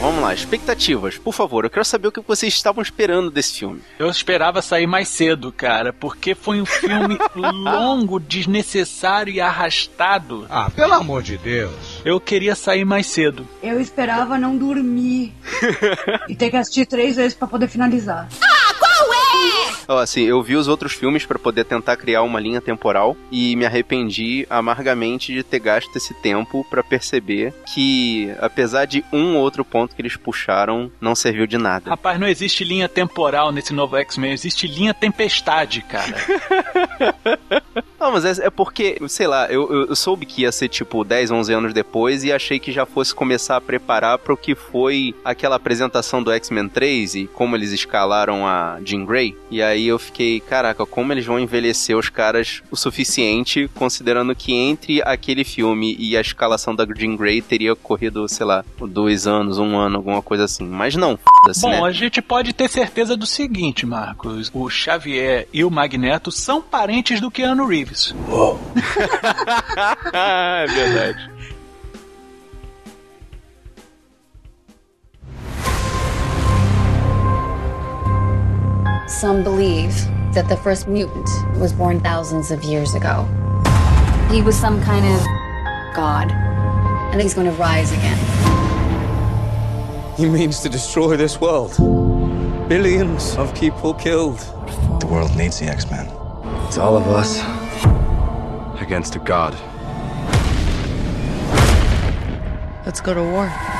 vamos lá. Expectativas, por favor. Eu quero saber o que vocês estavam esperando desse filme. Eu esperava sair mais cedo, cara, porque foi um filme longo, desnecessário e arrastado. Ah, pelo amor de Deus. Eu queria sair mais cedo. Eu esperava não dormir e ter que assistir três vezes pra poder finalizar. Ó, assim, eu vi os outros filmes pra poder tentar criar uma linha temporal e me arrependi amargamente de ter gasto esse tempo pra perceber que, apesar de um ou outro ponto que eles puxaram, não serviu de nada. Rapaz, não existe linha temporal nesse novo X-Men, existe linha tempestade, cara. Não, mas é, é porque, sei lá, eu, eu, soube que ia ser tipo 10, 11 anos depois e achei que já fosse começar a preparar pro que foi aquela apresentação do X-Men 3 e como eles escalaram a Jean Grey. E aí eu fiquei, caraca, como eles vão envelhecer os caras o suficiente, considerando que entre aquele filme e a escalação da Jean Grey teria corrido, sei lá, dois anos, um ano, alguma coisa assim. Mas não, f***se, Bom, né? a gente pode ter certeza do seguinte, Marcos. O Xavier e o Magneto são parentes do Keanu Reeves. é verdade. Some believe that the first mutant was born thousands of years ago. He was some kind of god, and he's going to rise again. He means to destroy this world. Billions of people killed. The world needs the X Men. It's all of us against a god. Let's go to war.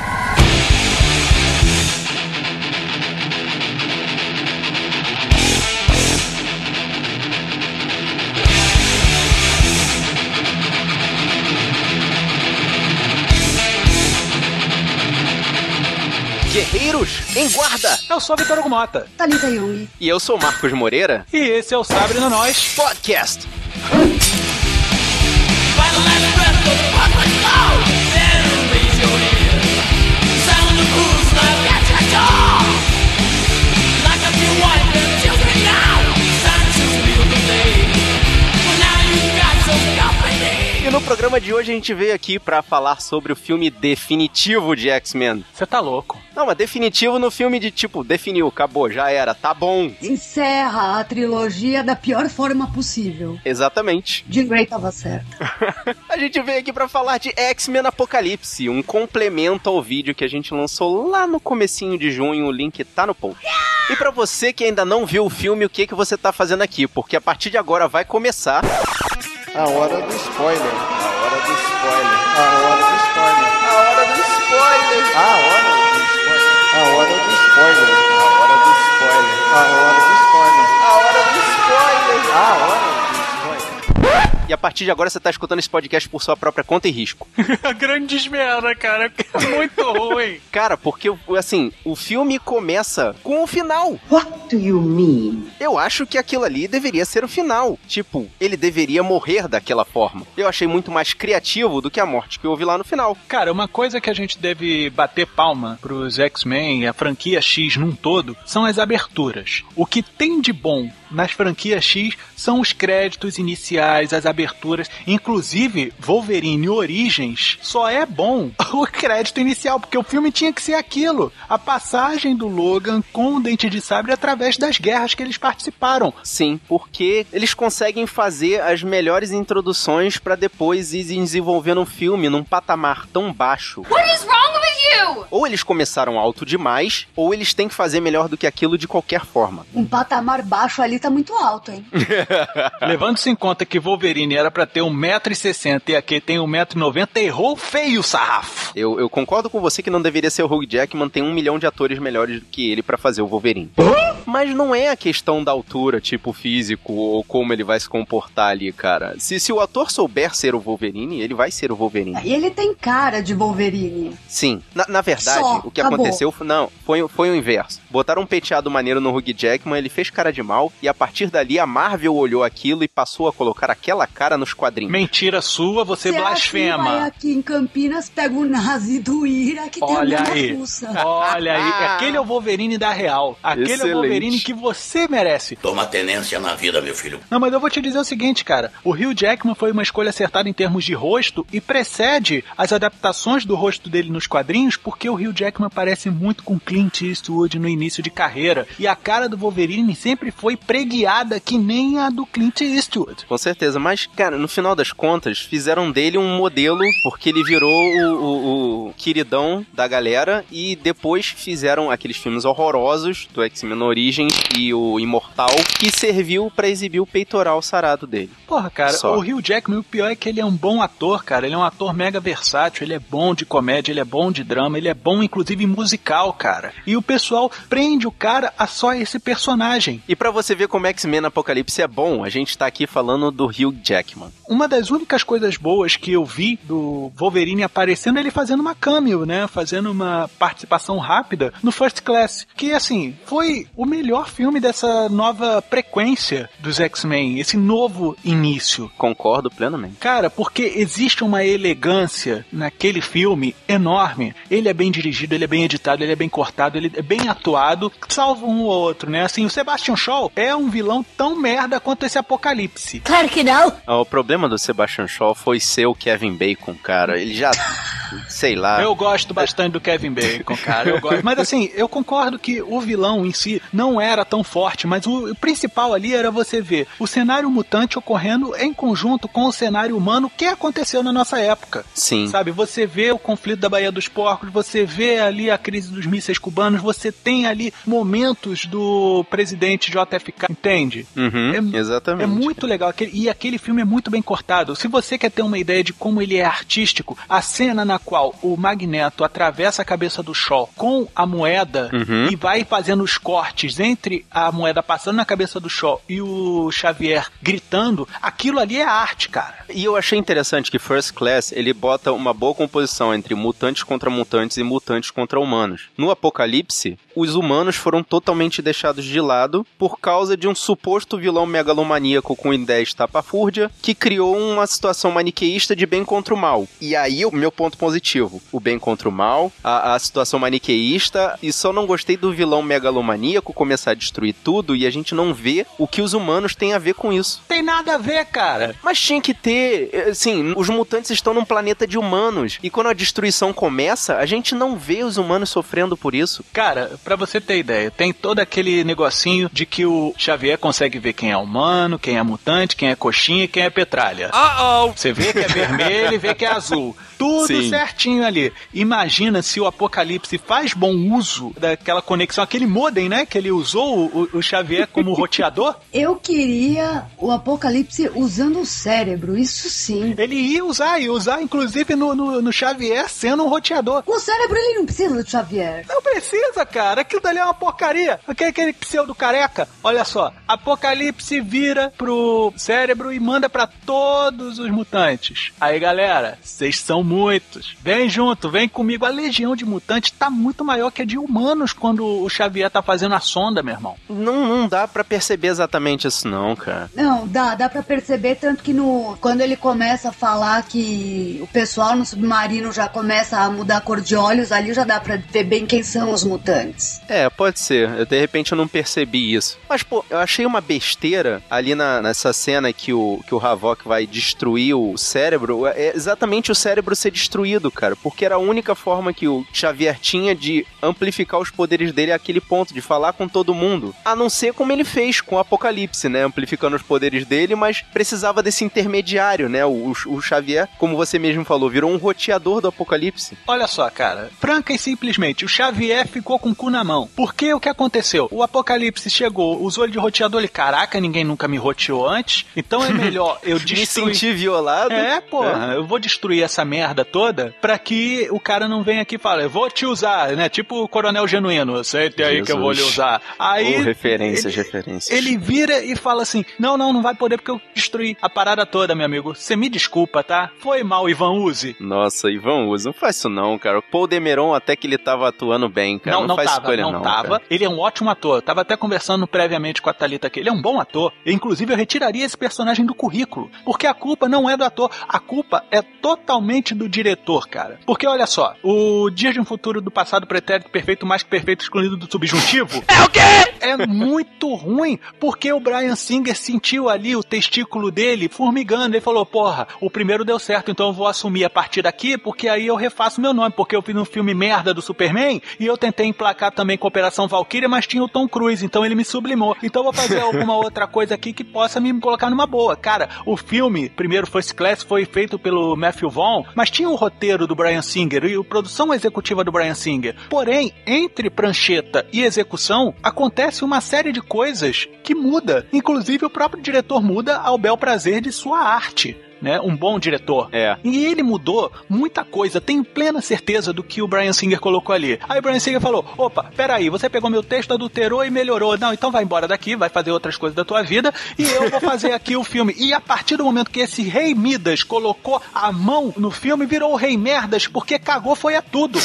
Guerreiros, em guarda! Eu sou a Vitor Mota. Thalita Jung. E eu sou o Marcos Moreira, E esse é o Sabre no Nós. podcast. E no programa de hoje a gente veio aqui pra falar sobre o filme definitivo de X-Men. Você tá louco. Não, mas definitivo no filme de tipo, definiu, acabou, já era, tá bom. Encerra a trilogia da pior forma possível. Exatamente. Jean Grey tava certo. A gente veio aqui pra falar de X-Men Apocalipse, um complemento ao vídeo que a gente lançou lá no comecinho de junho, o link tá no post. E pra você que ainda não viu o filme, o que que você tá fazendo aqui? Porque a partir de agora vai começar A hora do spoiler. A hora do spoiler. A hora do spoiler. A hora do spoiler. A hora do spoiler. A hora do spoiler. A hora do spoiler. A hora do spoiler. A hora do spoiler. A hora. E a partir de agora você tá escutando esse podcast por sua própria conta e risco. Grande merda, cara. É muito ruim. Cara, porque assim, o filme começa com o final. What do you mean? Eu acho que aquilo ali deveria ser o final. Tipo, ele deveria morrer daquela forma. Eu achei muito mais criativo do que a morte que houve lá no final. Cara, uma coisa que a gente deve bater palma pros X-Men e a franquia X num todo são as aberturas. O que tem de bom nas franquias X são os créditos iniciais, as aberturas. Inclusive, Wolverine Origens só é bom o crédito inicial, porque o filme tinha que ser aquilo. A passagem do Logan com o Dente de Sabre através das guerras que eles participaram. Sim, porque eles conseguem fazer as melhores introduções pra depois ir desenvolvendo um filme num patamar tão baixo. What is wrong Ou eles começaram alto demais, ou eles têm que fazer melhor do que aquilo de qualquer forma. Um patamar baixo ali tá muito alto, hein? Levando-se em conta que Wolverine era pra ter 1,60m e aqui tem 1,90m, errou feio o sarrafo. Eu, eu concordo com você que não deveria ser o Hugh Jackman, tem um milhão de atores melhores do que ele pra fazer o Wolverine. Mas não é a questão da altura, tipo físico, ou como ele vai se comportar ali, cara. Se, se o ator souber ser o Wolverine, ele vai ser o Wolverine. E ele tem cara de Wolverine. Sim, na, na verdade, Só, o que acabou. aconteceu foi, não, foi, foi o inverso. Botaram um penteado maneiro no Hugh Jackman, ele fez cara de mal, e a partir dali a Marvel olhou aquilo e passou a colocar aquela cara nos quadrinhos. Mentira sua, você Se é blasfema. Assim, vai aqui em Campinas, pega o nazi do Ira que Olha tem aí, olha aí, aquele é o Wolverine da real. Aquele é Excelente. o Wolverine que você merece. Toma tenência na vida, meu filho. Não, mas eu vou te dizer o seguinte, cara. O Hugh Jackman foi uma escolha acertada em termos de rosto e precede as adaptações do rosto dele nos quadrinhos porque o Hugh Jackman parece muito com Clint Eastwood no início de carreira. E a cara do Wolverine sempre foi preguiada que nem a do Clint Eastwood. Com certeza, mas, cara, no final das contas, fizeram dele um modelo, porque ele virou o, o, o queridão da galera, e depois fizeram aqueles filmes horrorosos do X-Men Origins e o Imortal, que serviu pra exibir o peitoral sarado dele. Porra, cara, Só. o Hugh Jackman, o pior é que ele é um bom ator, cara. Ele é um ator mega versátil, ele é bom de comédia, ele é bom de drama, ele é bom, inclusive, musical, cara. E o pessoal prende o cara a só esse personagem. E pra você ver como X-Men Apocalipse é bom, a gente tá aqui falando do Hugh Jackman. Uma das únicas coisas boas que eu vi do Wolverine aparecendo é ele fazendo uma cameo, né? Fazendo uma participação rápida no First Class. Que, assim, foi o melhor filme dessa nova frequência dos X-Men, esse novo início. Concordo plenamente. Cara, porque existe uma elegância naquele filme enorme. Ele é bem dirigido, ele é bem editado, ele é bem cortado, ele é bem atuado, salvo um ou outro, né? Assim, o Sebastian Shaw é um vilão tão merda quanto esse Apocalipse. Claro que não. Ah, O problema do Sebastian Shaw foi ser o Kevin Bacon, cara. Ele já. sei lá. Eu gosto bastante do Kevin Bacon, cara. Eu gosto. Mas assim, eu concordo que o vilão em si não era tão forte, mas o principal ali era você ver o cenário mutante ocorrendo em conjunto com o cenário humano que aconteceu na nossa época. Sim. Sabe, você vê o conflito da Baía dos Porcos, você vê ali a crise dos mísseis cubanos, você tem ali momentos do presidente JFK, entende? Uhum, exatamente. É muito legal. aquele- e aquele filme é muito bem cortado. Se você quer ter uma ideia de como ele é artístico, a cena na qual o Magneto atravessa a cabeça do Shaw com a moeda Uhum. e vai fazendo os cortes entre a moeda passando na cabeça do Shaw e o Xavier gritando, aquilo ali é arte, cara. E eu achei interessante que First Class ele bota uma boa composição entre mutantes contra mutantes e mutantes contra humanos. No Apocalipse, os humanos foram totalmente deixados de lado por causa de um suposto vilão megalomaníaco com ideias estapafúrdia que criou uma situação maniqueísta de bem contra o mal. E aí o meu ponto positivo, o bem contra o mal, a, a situação maniqueísta, e só não gostei do vilão megalomaníaco começar a destruir tudo e a gente não vê o que os humanos têm a ver com isso. Tem nada a ver, cara. Mas tinha que ter, eh, assim, os mutantes estão num planeta de humanos. E quando a destruição começa, a gente não vê os humanos sofrendo por isso. Cara, pra você ter ideia, tem todo aquele negocinho de que o Xavier consegue ver quem é humano, quem é mutante, quem é coxinha e quem é petralha. Uh-oh! Você vê que é vermelho e vê que é azul. Tudo Sim. certinho ali. Imagina se o Apocalipse faz bom uso daquela conexão, aquele modem, né? Que ele usou o, o Xavier como roteador. Eu queria o Apocalipse usando o cérebro, isso sim. Ele ia usar, ia usar inclusive no, no, no Xavier sendo um roteador. O cérebro ele não precisa do Xavier. Não precisa, cara. Aquilo dali é uma porcaria. Aquele, aquele pseudo careca. Olha só. Apocalipse vira pro cérebro e manda pra todos os mutantes. Aí, galera, vocês são muitos. Vem junto, vem comigo. A legião de mutantes tá muito maior que a de humanos quando o Xavier tá fazendo a sonda, meu irmão. Não, não dá pra perceber exatamente isso, não, cara. Não, dá, dá pra perceber, tanto que no, quando ele começa a falar que o pessoal no submarino já começa a mudar a cor de olhos, ali já dá pra ver bem quem são os mutantes. É, pode ser. Eu, de repente eu não percebi isso. Mas, pô, eu achei uma besteira ali na, nessa cena que o, que o Havok vai destruir o cérebro. É exatamente o cérebro ser destruído, cara. Porque era a única forma que o Xavier tinha de amplificar os poderes dele àquele ponto, de falar com todo mundo. A não ser como ele fez com o Apocalipse, né? Amplificando os poderes dele, mas precisava desse intermediário, né? O, o Xavier, como você mesmo falou, virou um roteador do Apocalipse. Olha só, cara. Franca e simplesmente, o Xavier ficou com o cu na mão. Porque o que aconteceu? O Apocalipse chegou, usou ele de roteador, ele, caraca, ninguém nunca me roteou antes, então é melhor eu Me destruir... senti violado. É, porra, eu vou destruir essa merda toda pra que o cara não venha aqui e fale, eu vou te usar, né? Tipo o coronel genuíno, sente aí que eu vou lhe usar. Aí. Oh, referências, ele, referências. ele vira e fala assim: Não, não, não vai poder porque eu destruí a parada toda, meu amigo. Você me desculpa, tá? Foi mal, Ivan Uzi. Nossa, Ivan Uzi, não faz isso não, cara. O Paul Demeron até que ele tava atuando bem, cara. não, Não, não, faz tava, ele não, não, tava. cara. Ele é um ótimo ator. Eu tava até conversando previamente com a Thalita aqui. Ele é um bom ator. E, inclusive, eu retiraria esse personagem do currículo. Porque a culpa não é do ator. A culpa é totalmente do diretor cara. Porque olha só, o Dia de um Futuro do Passado Pretérito Perfeito Mais que Perfeito excluído do subjuntivo. É o quê? É muito ruim, porque o Brian Singer sentiu ali o testículo dele formigando. Ele falou: Porra, o primeiro deu certo, então eu vou assumir a partir daqui, porque aí eu refaço meu nome, porque eu fiz um filme merda do Superman e eu tentei emplacar também com Operação Valkyria, mas tinha o Tom Cruise, então ele me sublimou. Então eu vou fazer alguma outra coisa aqui que possa me colocar numa boa. Cara, o filme, primeiro First Class, foi feito pelo Matthew Vaughn, mas tinha o roteiro do Brian Singer e a produção executiva do Brian Singer. Porém, entre prancheta e execução, acontece uma série de coisas que muda. Inclusive, o próprio diretor muda ao bel prazer de sua arte né? Um bom diretor. É. E ele mudou muita coisa. Tenho plena certeza do que o Brian Singer colocou ali. Aí o Brian Singer falou: opa, peraí, você pegou meu texto, adulterou e melhorou. Não, então vai embora daqui, vai fazer outras coisas da tua vida e eu vou fazer aqui o filme. E a partir do momento que esse Rei Midas colocou a mão no filme, virou o Rei Merdas, porque cagou foi a tudo.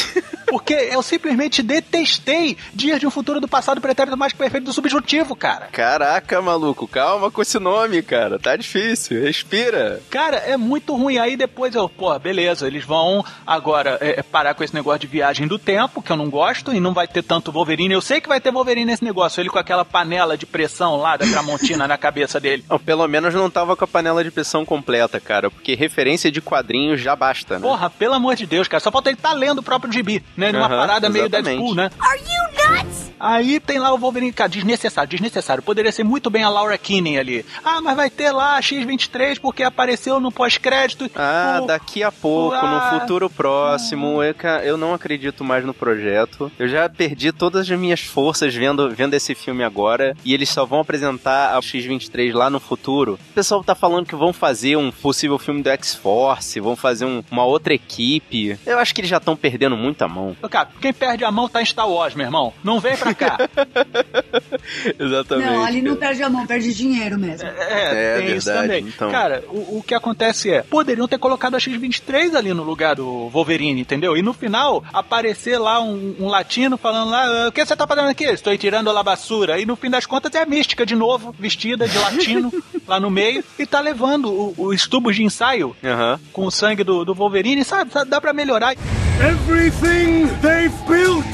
Porque eu simplesmente detestei Dias de um Futuro do Passado Pretérito Mais Perfeito do Subjuntivo, cara. Caraca, maluco, calma com esse nome, cara. Tá difícil, respira. Cara, é muito ruim. Aí depois eu, pô, beleza, eles vão agora é, parar com esse negócio de viagem do tempo, que eu não gosto, e não vai ter tanto Wolverine. Eu sei que vai ter Wolverine nesse negócio, ele com aquela panela de pressão lá da Tramontina na cabeça dele. Não, pelo menos não tava com a panela de pressão completa, cara, porque referência de quadrinhos já basta, né? Porra, pelo amor de Deus, cara, só falta ele estar tá lendo o próprio gibi, né? Numa parada meio exatamente. Deadpool, né? Are you nuts? Aí tem lá o Wolverine, cara, desnecessário, desnecessário. Poderia ser muito bem a Laura Kinney ali. Ah, mas vai ter lá a X-23 porque apareceu no pós-crédito. Ah, O- daqui a pouco, Ah. no futuro próximo, eu, ca- eu não acredito mais no projeto. Eu já perdi todas as minhas forças vendo, vendo esse filme agora e eles só vão apresentar a X-23 lá no futuro. O pessoal tá falando que vão fazer um possível filme do X-Force, vão fazer um- uma outra equipe. Eu acho que eles já estão perdendo muita mão. Cara, quem perde a mão tá em Star Wars, meu irmão. Não vem pra cá. Exatamente. Não, ali não perde a mão, perde dinheiro mesmo. É, É tem isso verdade, também. então. Cara, o, o que acontece é, poderiam ter colocado a X-23 ali no lugar do Wolverine, entendeu? E no final, aparecer lá um, um latino falando lá, "Ah, o que você tá fazendo aqui? Estou tirando a basura. E no fim das contas é a mística de novo, vestida de latino, lá no meio, e tá levando o- os tubos de ensaio Aham. com o sangue do, do Wolverine, sabe? Sabe, Dá pra melhorar. Everything they've built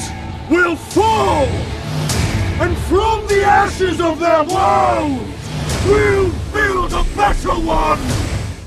will fall! And from the ashes of their world, we'll build a better one!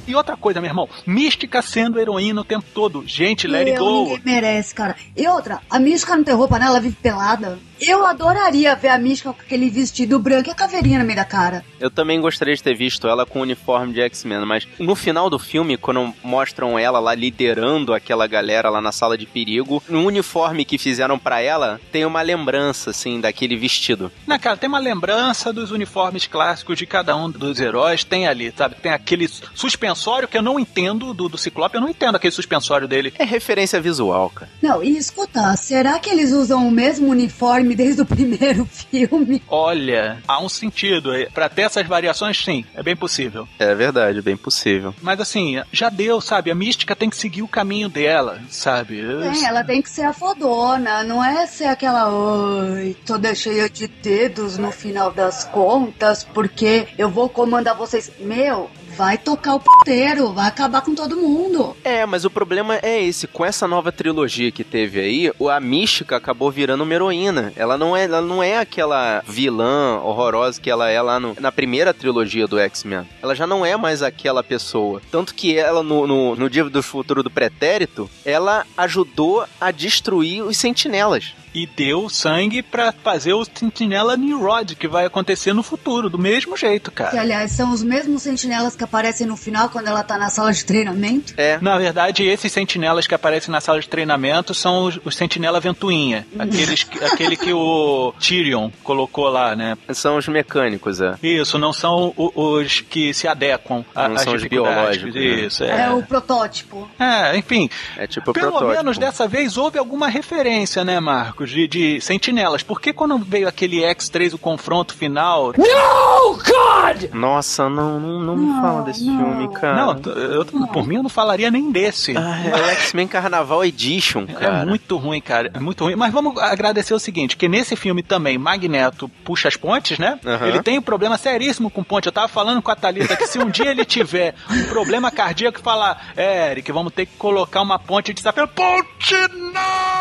E outra coisa, meu irmão, mística sendo heroína o tempo todo. Gente, let it Eu, go. ninguém merece, cara. E outra, a Mística não tem roupa, né? Ela vive pelada. Eu adoraria ver a Mística com aquele vestido branco e a caveirinha no meio da cara. Eu também gostaria de ter visto ela com o uniforme de X-Men, mas no final do filme, quando mostram ela lá liderando aquela galera lá na sala de perigo, no uniforme que fizeram pra ela, tem uma lembrança, assim, daquele vestido. Na cara, tem uma lembrança dos uniformes clássicos de cada um dos heróis, tem ali, sabe? Tem aquele suspensório que eu não entendo do, do Ciclope, eu não entendo aquele suspensório dele. É referência visual, cara. Não, e escuta, será que eles usam o mesmo uniforme desde o primeiro filme? Olha, há um sentido. Pra ter essas variações, sim, é bem possível. É verdade, bem possível. Mas assim, já deu, sabe? A mística tem que seguir o caminho dela, sabe? É, ela tem que ser a fodona, não é ser aquela oi, toda cheia de dedos no final das contas, porque eu vou comandar vocês. Meu, vai tocar o puteiro, vai acabar com todo mundo. É, mas o problema é esse. Com essa nova trilogia que teve aí, a Mística acabou virando uma heroína. Ela não é, ela não é aquela vilã horrorosa que ela é lá no- na primeira trilogia do X-Men. Ela já não é mais aquela pessoa. Tanto que ela, no, no, no Dia do Futuro do Pretérito, ela ajudou a destruir os sentinelas. E deu sangue pra fazer o Sentinela Nimrod, que vai acontecer no futuro, do mesmo jeito, Que, cara. aliás, são os mesmos sentinelas que aparecem no final quando ela tá na sala de treinamento. É. Na verdade, esses sentinelas que aparecem na sala de treinamento são os, os sentinela ventoinha. Aqueles, que- aquele que o Tyrion colocou lá, né? São os mecânicos, é. Isso, não são o- os que se adequam a- Não às são os biológicos, né? Isso, É, é. o protótipo. É, enfim, É tipo o pelo protótipo. menos dessa vez houve alguma referência, né, Marcos? Clássicos de, de sentinelas. Por que quando veio aquele X3, o confronto final... No, God! Nossa, não, não, não me fala desse filme, cara. Não, eu, por mim eu não falaria nem desse. Ah, é o X-Men Carnaval Edition, cara. É muito ruim, cara. É muito ruim. Mas vamos agradecer o seguinte: que nesse filme também, Magneto puxa as pontes, né? Ele tem um problema seríssimo com ponte. Eu tava falando com a Thalita que se um dia ele tiver um problema cardíaco e falar, é, Eric, vamos ter que colocar uma ponte de sapelo. Ponte não!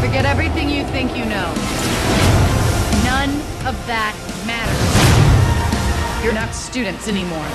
Forget everything you think you know. None of that matters. You're not students anymore.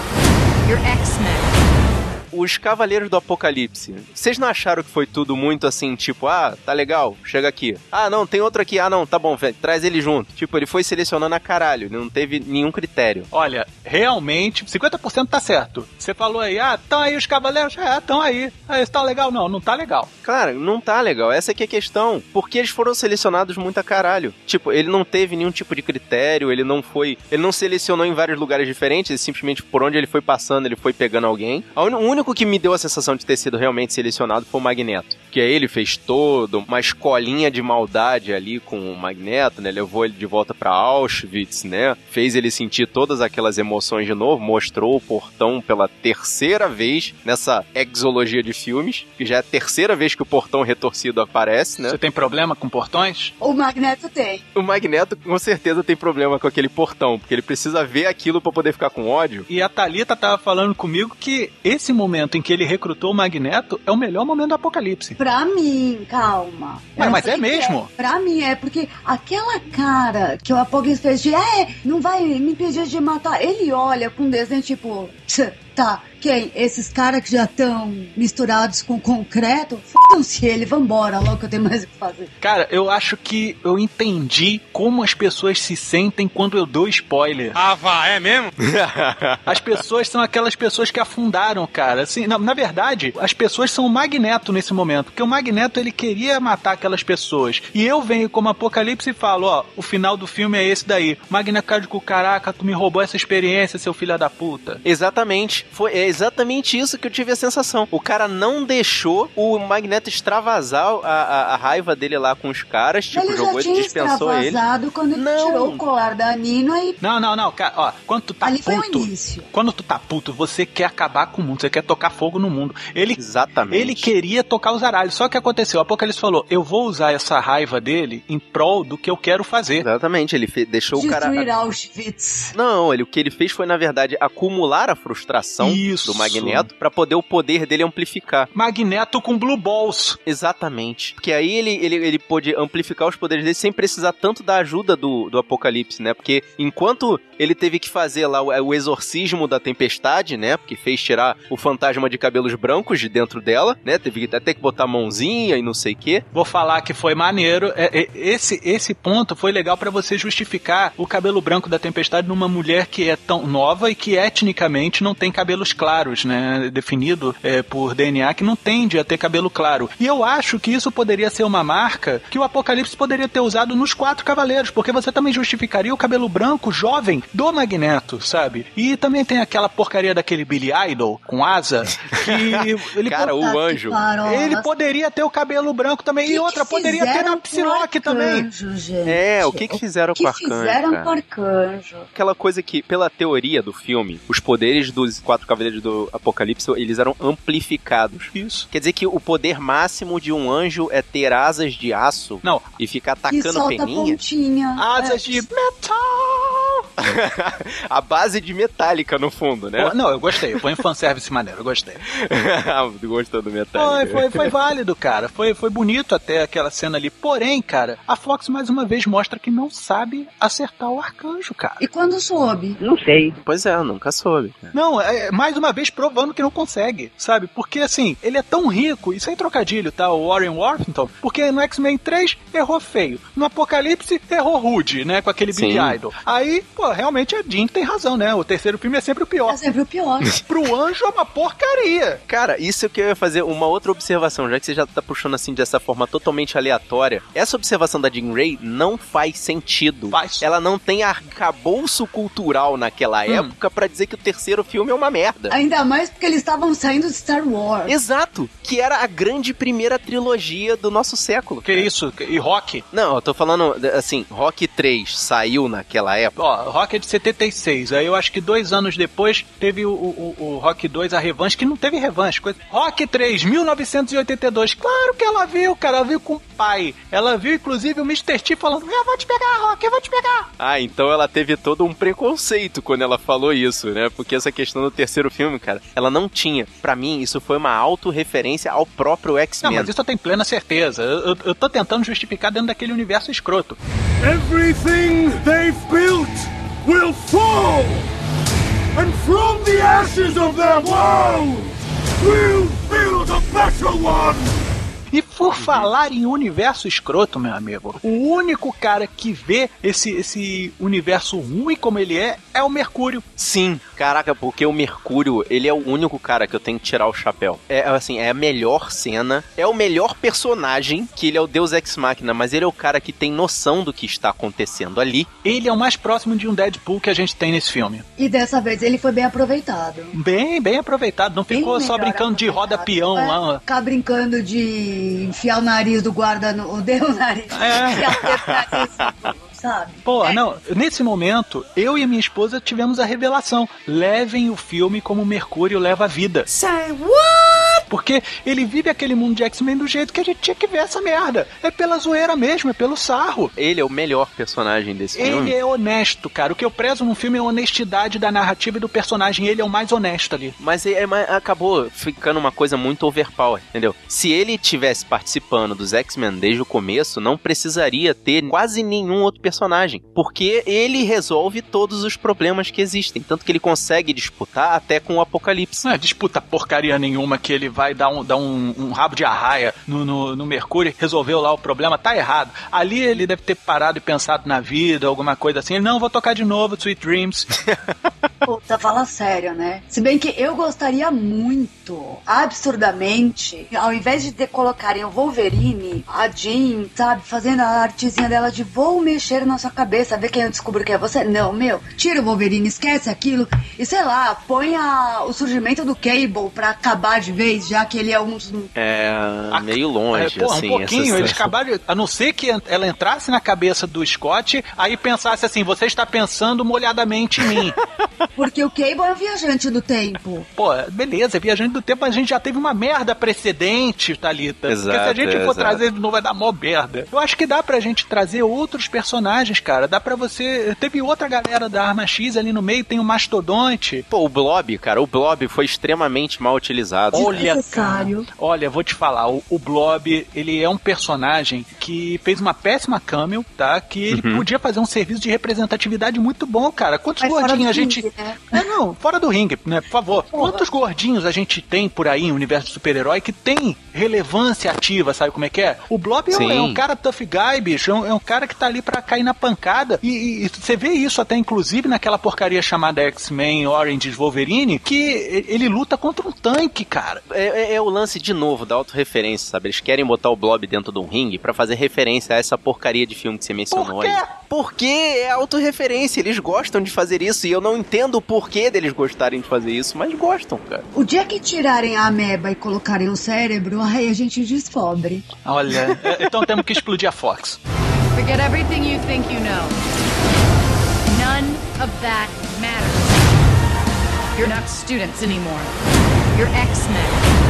You're X-Men. Os Cavaleiros do Apocalipse. Vocês não acharam que foi tudo muito assim, tipo, ah, tá legal, chega aqui. Ah, não, tem outro aqui. Ah, não, tá bom, velho, traz ele junto. Tipo, ele foi selecionando a caralho, não teve nenhum critério. Olha, realmente, 50% tá certo. Você falou aí, ah, estão aí os cavaleiros? É, estão aí. Ah, isso tá legal? Não, não tá legal. Cara, não tá legal. Essa aqui é a questão. Porque eles foram selecionados muito a caralho. Tipo, ele não teve nenhum tipo de critério, ele não foi. Ele não selecionou em vários lugares diferentes, simplesmente por onde ele foi passando, ele foi pegando alguém. A O único que me deu a sensação de ter sido realmente selecionado foi o Magneto. Que aí ele fez todo uma escolinha de maldade ali com o Magneto, né? Levou ele de volta pra Auschwitz, né? Fez ele sentir todas aquelas emoções de novo, mostrou o portão pela terceira vez nessa exologia de filmes, que já é a terceira vez que o portão retorcido aparece, né? Você tem problema com portões? O Magneto tem. O Magneto com certeza tem problema com aquele portão, porque ele precisa ver aquilo pra poder ficar com ódio. E a Thalita tava falando comigo que esse momento em que ele recrutou o Magneto é o melhor momento do Apocalipse. Pra mim, calma. Mas- mas é mesmo? Pra mim é, porque aquela cara que o Apocalipse fez de, é, não vai me impedir de matar. Ele olha com um desenho tipo, "Tch, tá, quem? Esses caras que já estão misturados com concreto? Fodam-se ele, vambora, logo que eu tenho mais o que fazer. Cara, eu acho que eu entendi como as pessoas se sentem quando eu dou spoiler. Ah, vá, é mesmo? As pessoas são aquelas pessoas que afundaram, cara. Assim, na, na verdade, as pessoas são o Magneto nesse momento, porque o Magneto ele queria matar aquelas pessoas. E eu venho como Apocalipse e falo, ó, o final do filme é esse daí. Magneto caraca, tu me roubou essa experiência, seu filho da puta. Exatamente. Foi é exatamente isso que eu tive a sensação. O cara não deixou o Magneto extravasar a, a, a raiva dele lá com os caras, tipo, ele jogou já ele, dispensou ele. extravasado quando ele Não. tirou o colar da Nina e Não, não, não, cara, ó, quando tu tá ali foi o puto, início. quando tu tá puto, você quer acabar com o mundo, você quer tocar fogo no mundo. Ele Exatamente. Ele queria tocar os aralhos. Só que aconteceu, o Apocalipse falou: eu vou usar essa raiva dele em prol do que eu quero fazer. Exatamente, ele fe- deixou o cara. Destruir Auschwitz. Não, ele, o que ele fez foi, na verdade, acumular a frustração Isso. Do Magneto pra poder o poder dele amplificar. Magneto com Blue Balls. Exatamente. Porque aí ele, ele, ele pôde amplificar os poderes dele sem precisar tanto da ajuda do, do Apocalipse, né? Porque enquanto ele teve que fazer lá o, o exorcismo da tempestade, né? Porque fez tirar o fantasma de cabelos brancos de dentro dela, né? Teve até que botar a mãozinha e não sei o quê. Vou falar que foi maneiro. É, é, esse, esse ponto foi legal pra você justificar o cabelo branco da tempestade numa mulher que é tão nova e que etnicamente não tem cabelos claros, né? Definido é, por DNA que não tende a ter cabelo claro. E eu acho que isso poderia ser uma marca que o Apocalipse poderia ter usado nos quatro cavaleiros, porque você também justificaria o cabelo branco jovem do Magneto, sabe? E também tem aquela porcaria daquele Billy Idol com asa que ele Cara, o anjo. ele poderia ter o cabelo branco também. e outra, poderia ter na Psylocke também. Gente. É, o que que fizeram O que com o Arcanjo, fizeram cara? com o Arcanjo? Aquela coisa que, pela teoria do filme, os poderes dos quatro cavaleiros do Apocalipse, eles eram amplificados. Isso. Quer dizer que o poder máximo de um anjo é ter asas de aço Não, e ficar atacando solta peninha? pontinha. asas É. de metal. a base de metálica no fundo, né? Pô, Não, eu gostei. Foi um fanservice maneiro, eu gostei. Gostou do Foi, metálica. foi, foi válido, cara. Foi, foi bonito até aquela cena ali. Porém, cara, a Fox mais uma vez mostra que não sabe acertar o arcanjo, cara. E quando soube? Pois é, nunca soube. Não, é mais uma vez provando que não consegue, sabe? Porque assim, ele é tão rico, e sem trocadilho, tá? O Warren Worthington, porque no X-Men 3 errou feio. No Apocalipse errou rude, né? Com aquele Sim. Idol. Aí, pô, pô, realmente a Jean tem razão, né? O terceiro filme é sempre o pior. É sempre o pior. Pro anjo é uma porcaria. Cara, isso é que eu ia fazer uma outra observação, já que você já tá puxando assim dessa forma totalmente aleatória. Essa observação da Jean Grey não faz sentido. Faz. Ela não tem arcabouço cultural naquela Hum. época pra dizer que o terceiro filme é uma merda. Ainda mais porque eles estavam saindo de Star Wars. Exato, que era a grande primeira trilogia do nosso século. Que isso? E Rock? Não, eu tô falando, assim, Rock 3 saiu naquela época. Ó, Rock é de 76. Aí eu acho que dois anos depois teve o, o, o Rock 2, a revanche, que não teve revanche. Coisa... Rock 3, 1982. Claro que ela viu, cara. Ela viu com o pai. Ela viu, inclusive, o Mr. T falando: Eu vou te pegar, Rock, eu vou te pegar. Ah, então ela teve todo um preconceito quando ela falou isso, né? Porque essa questão do terceiro filme, cara, ela não tinha. Pra mim, isso foi uma autorreferência ao próprio Não, X-Men. mas isso eu tenho plena certeza. Eu, eu, eu tô tentando justificar dentro daquele universo escroto. Everything they've built will fall! And from the ashes of their walls, we'll build a better one! E por falar em universo escroto, meu amigo, o único cara que vê esse, esse universo ruim como ele é é o Mercúrio. Sim, caraca, porque o Mercúrio, ele é o único cara que eu tenho que tirar o chapéu. É assim, é a melhor cena, é o melhor personagem, que ele é o Deus Ex Machina, mas ele é o cara que tem noção do que está acontecendo ali. Ele é o mais próximo de um Deadpool que a gente tem nesse filme. E dessa vez ele foi bem aproveitado. Bem, bem aproveitado. Não Bem ficou só brincando de roda peão é lá. Ficar brincando de enfiar o nariz do guarda no. O dedo no nariz. É. Enfiar o nariz, sabe? Pô, não, nesse momento, eu e a minha esposa tivemos a revelação. Levem o filme como Mercúrio leva a vida. Say what? Porque ele vive aquele mundo de X-Men do jeito que a gente tinha que ver essa merda. É pela zoeira mesmo, é pelo sarro. Ele é o melhor personagem desse filme. Ele é honesto, cara. O que eu prezo num filme é a honestidade da narrativa e do personagem. Ele é o mais honesto ali. Mas é- mas acabou ficando uma coisa muito overpower, entendeu? Se ele tivesse participando dos X-Men desde o começo, não precisaria ter quase nenhum outro personagem. Porque ele resolve todos os problemas que existem. Tanto que ele consegue disputar até com o Apocalipse. Não é disputa porcaria nenhuma que ele vai dar um, dar um, um rabo de arraia no, no, no Mercúrio resolveu lá o problema. Tá errado. Ali ele deve ter parado e pensado na vida, alguma coisa assim. Ele, não, vou tocar de novo Sweet Dreams. Puta, fala sério, né? Se bem que eu gostaria muito, absurdamente, ao invés de colocarem o Wolverine, a Jean, sabe, fazendo a artezinha dela de vou mexer na sua cabeça, ver quem eu descubro que é você. Não, meu, tira o Wolverine, esquece aquilo e sei lá, põe a- o surgimento do Cable pra acabar de vez, já que ele é um dos. É meio longe, É, porra, assim. um pouquinho. essa- Eles acabaram. de- A não ser que ela entrasse na cabeça do Scott, aí pensasse assim: você está pensando molhadamente em mim. Porque o Cable é um viajante do tempo. Pô, beleza, é viajante do tempo, mas a gente já teve uma merda precedente, Thalita. Porque se a Exato, gente for exato. trazer de novo, vai dar mó merda. Eu acho que dá pra gente trazer outros personagens, cara. Dá pra você. Teve outra galera da Arma X ali no meio, tem o Mastodonte. Pô, o Blob, cara, o Blob foi extremamente mal utilizado. Olha, cara, Desnecessário. olha, vou te falar, o, o Blob, ele é um personagem que fez uma péssima cameo, tá? Que ele Uhum. podia fazer um serviço de representatividade muito bom, cara. Quantos gordinhos a gente. É, não, fora do ringue, né? Por favor. Porra. Quantos gordinhos a gente tem por aí no universo de super-herói que tem relevância ativa, sabe como é que é? O Blob é um, é um cara tough guy, bicho. É um, é um cara que tá ali pra cair na pancada. E, você vê isso até, inclusive, naquela porcaria chamada X-Men Orange Wolverine, que ele luta contra um tanque, cara. É, é- é o lance de novo da autorreferência, sabe? Eles querem botar o Blob dentro de um ringue pra fazer referência a essa porcaria de filme que você mencionou Por aí. Porque é autorreferência, eles gostam de fazer isso e eu não entendo o porquê deles gostarem de fazer isso, mas gostam, cara. O dia que tirarem a ameba e colocarem o cérebro, aí a gente descobre. Olha, é, então temos que explodir a Fox. Forget everything you think you know. None of that matters. You're not students anymore. You're X-Men.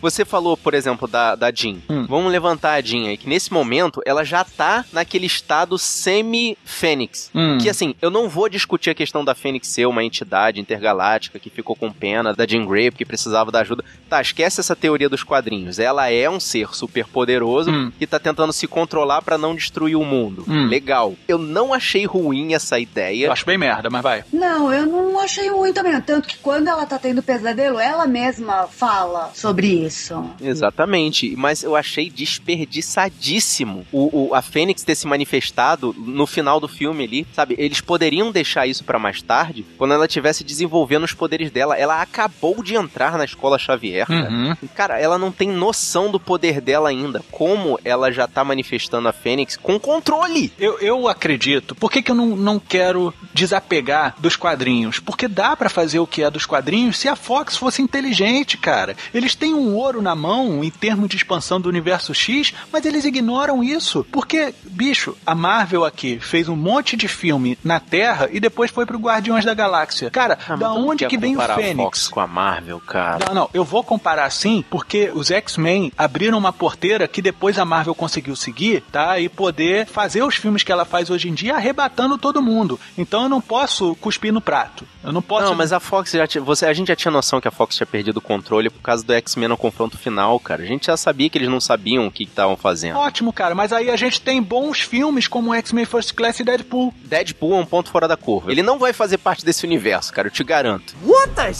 Você falou, por exemplo, da, da Jean. Hum. Vamos levantar a Jean aí, que nesse momento ela já tá naquele estado semi-Fênix. Hum. Que assim, eu não vou discutir a questão da Fênix ser uma entidade intergaláctica que ficou com pena da Jean Grey porque precisava da ajuda. Tá, esquece essa teoria dos quadrinhos. Ela é um ser super poderoso Hum. que tá tentando se controlar pra não destruir o mundo. Hum. Legal. Eu não achei ruim essa ideia. Eu acho bem merda, mas vai. Não, eu não achei ruim também. Tanto que quando ela tá tendo pesadelo, ela mesma fala sobre isso. Exatamente, mas eu achei desperdiçadíssimo o, o- a Fênix ter se manifestado no final do filme ali, sabe? Eles poderiam deixar isso pra mais tarde, quando ela estivesse desenvolvendo os poderes dela. Ela acabou de entrar na escola Xavier, cara. Uhum. Cara, ela não tem noção do poder dela ainda. Como ela já tá manifestando a Fênix com controle. Eu, eu acredito. Por que, que eu não, não quero desapegar dos quadrinhos? Porque dá pra fazer o que é dos quadrinhos se a Fox fosse inteligente, cara. Eles têm um ouro na mão em termos de expansão do universo X, mas eles ignoram isso. Porque, bicho, a Marvel aqui fez um monte de filme na Terra e depois foi pro Guardiões da Galáxia. Cara, Ah, da não onde que vem o Fênix? Fox com a Marvel, cara. Não, não, eu vou comparar sim, porque os X-Men abriram uma porteira que depois a Marvel conseguiu seguir, tá? E poder fazer os filmes que ela faz hoje em dia arrebatando todo mundo. Então eu não posso cuspir no prato. Eu não posso. Não, mas a Fox já tinha, você, a gente já tinha noção que a Fox tinha perdido o controle por causa do X-Men no confronto final, cara. A gente já sabia que eles não sabiam o que estavam fazendo. Ótimo, cara, mas aí a gente tem bons filmes como X-Men First Class e Deadpool. Deadpool é um ponto fora da curva. Ele não vai fazer parte desse universo, cara, eu te garanto. What the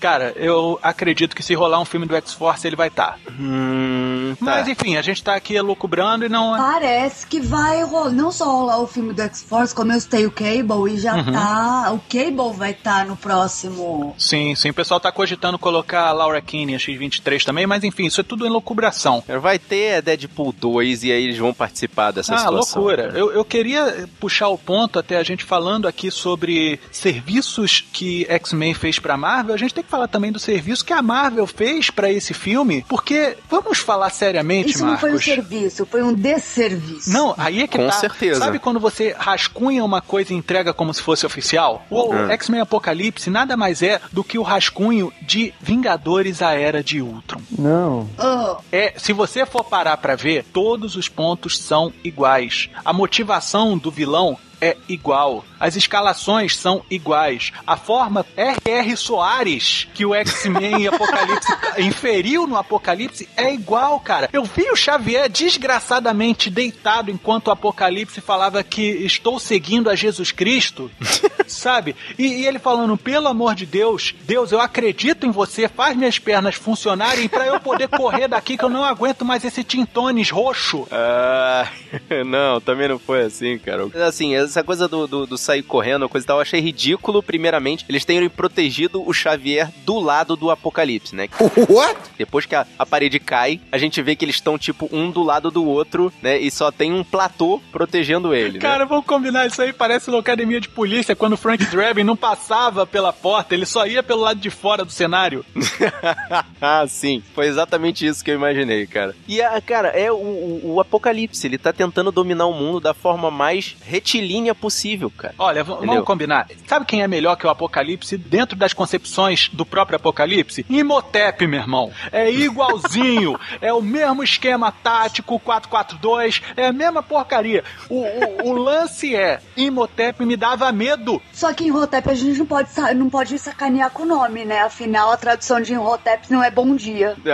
Cara, eu acredito que se rolar um filme do X-Force ele vai estar. Hum, Mas enfim, a gente tá aqui elucubrando e não. Parece que vai rolar, não só rolar o filme do X-Force, como eu citei o Cable e já Uhum. tá. O Cable vai estar no próximo. Sim, sim, o pessoal tá cogitando colocar a Laura Kinney, a X-23 também, mas enfim, isso é tudo elucubração. Vai ter Deadpool 2 e aí eles vão participar dessa ah, situação. loucura. Eu, eu queria puxar o ponto até a gente falando aqui sobre serviços que X-Men fez pra Marvel. A gente tem que falar também do serviço que a Marvel fez pra esse filme, porque vamos falar seriamente, Isso não foi um Marcos. serviço, foi um desserviço. Não, aí é que Com tá. certeza. Sabe quando você rascunha uma coisa e entrega como se fosse oficial? O Hum. X-Men Apocalipse nada mais é do que o rascunho de Vingadores a Era de Ultron. Não. Oh, É, se você for parar pra ver, todos os pontos são iguais. A motivação do vilão é igual. As escalações são iguais. A forma R.R. Soares que o X-Men e Apocalipse inferiu no Apocalipse é igual, cara. Eu vi o Xavier desgraçadamente deitado enquanto o Apocalipse falava que estou seguindo a Jesus Cristo, sabe? E, e ele falando, pelo amor de Deus, Deus, eu acredito em você, faz minhas pernas funcionarem pra eu poder correr daqui que eu não aguento mais esse tintones roxo. Ah, não, também não foi assim, cara. Assim, essa coisa do, do, do sair correndo, coisa e tal, eu achei ridículo, primeiramente, eles terem protegido o Xavier do lado do Apocalipse, né? What? Depois que a, a parede cai, a gente vê que eles estão, tipo, um do lado do outro, né? E só tem um platô protegendo ele, Cara, vamos combinar isso aí, parece uma academia de polícia quando o Frank Drebin não passava pela porta, ele só ia pelo lado de fora do cenário. né? ah, sim. Foi exatamente isso que eu imaginei, cara. E, a, cara, é o, o, o Apocalipse. Ele tá tentando dominar o mundo da forma mais retilínea possível, cara. Olha, Entendeu? vamos combinar. Sabe quem é melhor que o Apocalipse dentro das concepções do próprio Apocalipse? Imhotep, meu irmão. É igualzinho. é o mesmo esquema tático, 442. É a mesma porcaria. O, o- o lance é: Imhotep me dava medo. Só que em Rotep a gente não pode, não pode sacanear com o nome, né? Afinal, a tradução de Rotep não é bom dia.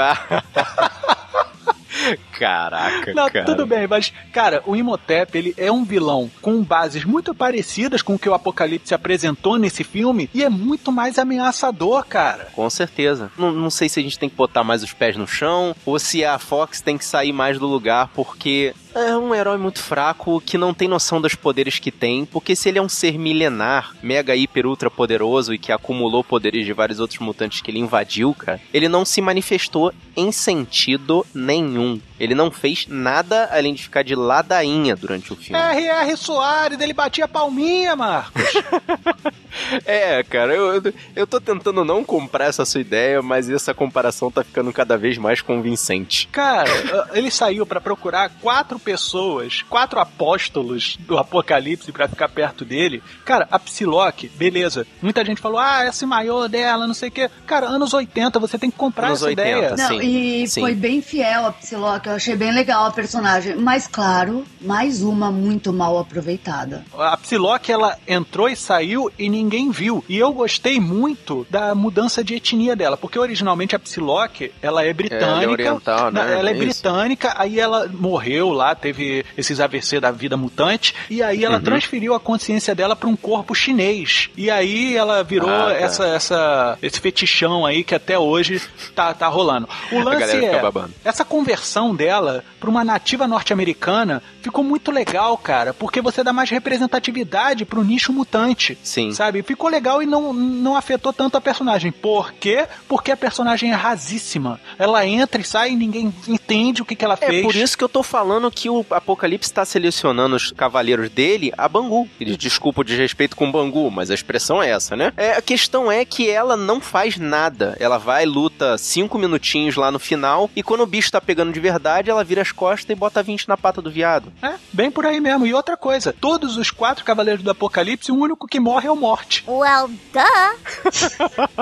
Caraca, Não, cara. tudo bem, mas, cara, o Imhotep, ele é um vilão com bases muito parecidas com o que o Apocalipse apresentou nesse filme e é muito mais ameaçador, cara. Com certeza. Não, não sei se a gente tem que botar mais os pés no chão ou se a Fox tem que sair mais do lugar porque é um herói muito fraco que não tem noção dos poderes que tem. Porque se ele é um ser milenar, mega, hiper, ultra poderoso e que acumulou poderes de vários outros mutantes que ele invadiu, cara, ele não se manifestou em sentido nenhum. Ele não fez nada além de ficar de ladainha durante o filme. R.R. Soares, ele batia palminha, Marcos. É, cara, eu, eu- tô tentando não comprar essa sua ideia, mas essa comparação tá ficando cada vez mais convincente. Cara, ele saiu pra procurar quatro pessoas, quatro apóstolos do Apocalipse pra ficar perto dele. Cara, a Psylocke, beleza. Muita gente falou, ah, esse maiô dela, não sei o quê. Cara, anos 80, você tem que comprar Anos essa 80, ideia. Não, Sim, e sim. foi bem fiel a Psylocke, eu achei bem legal a personagem. Mas claro, mais uma muito mal aproveitada. A Psylocke, ela entrou e saiu e ninguém viu. E eu gostei muito da mudança de etnia dela, porque originalmente a Psylocke, ela é britânica. ela é oriental, né? Ela é Isso. britânica, aí ela morreu lá, teve esses AVC da vida mutante, e aí ela Uhum. transferiu a consciência dela para um corpo chinês. E aí ela virou Ah, tá. essa, essa, esse fetichão aí que até hoje tá, tá rolando. O lance galera fica é, babando. essa conversão dela para uma nativa norte-americana ficou muito legal, cara, porque você dá mais representatividade pro nicho mutante. Sim. Sabe? Ficou legal e não, não afetou tanto a personagem. Por quê? Porque a personagem é rasíssima. Ela entra e sai e ninguém entende o que, que ela É fez. por isso que eu tô falando que o Apocalipse está selecionando os cavaleiros dele a Bangu. Ele desculpa o desrespeito com Bangu, mas a expressão é essa, né? É, a questão é que ela não faz nada. Ela vai, luta cinco minutinhos lá no final, e quando o bicho tá pegando de verdade, ela vira as costas e bota 20 na pata do viado. É, bem por aí mesmo. E outra coisa, todos os quatro cavaleiros do Apocalipse, o único que morre é o Morte. Well, duh.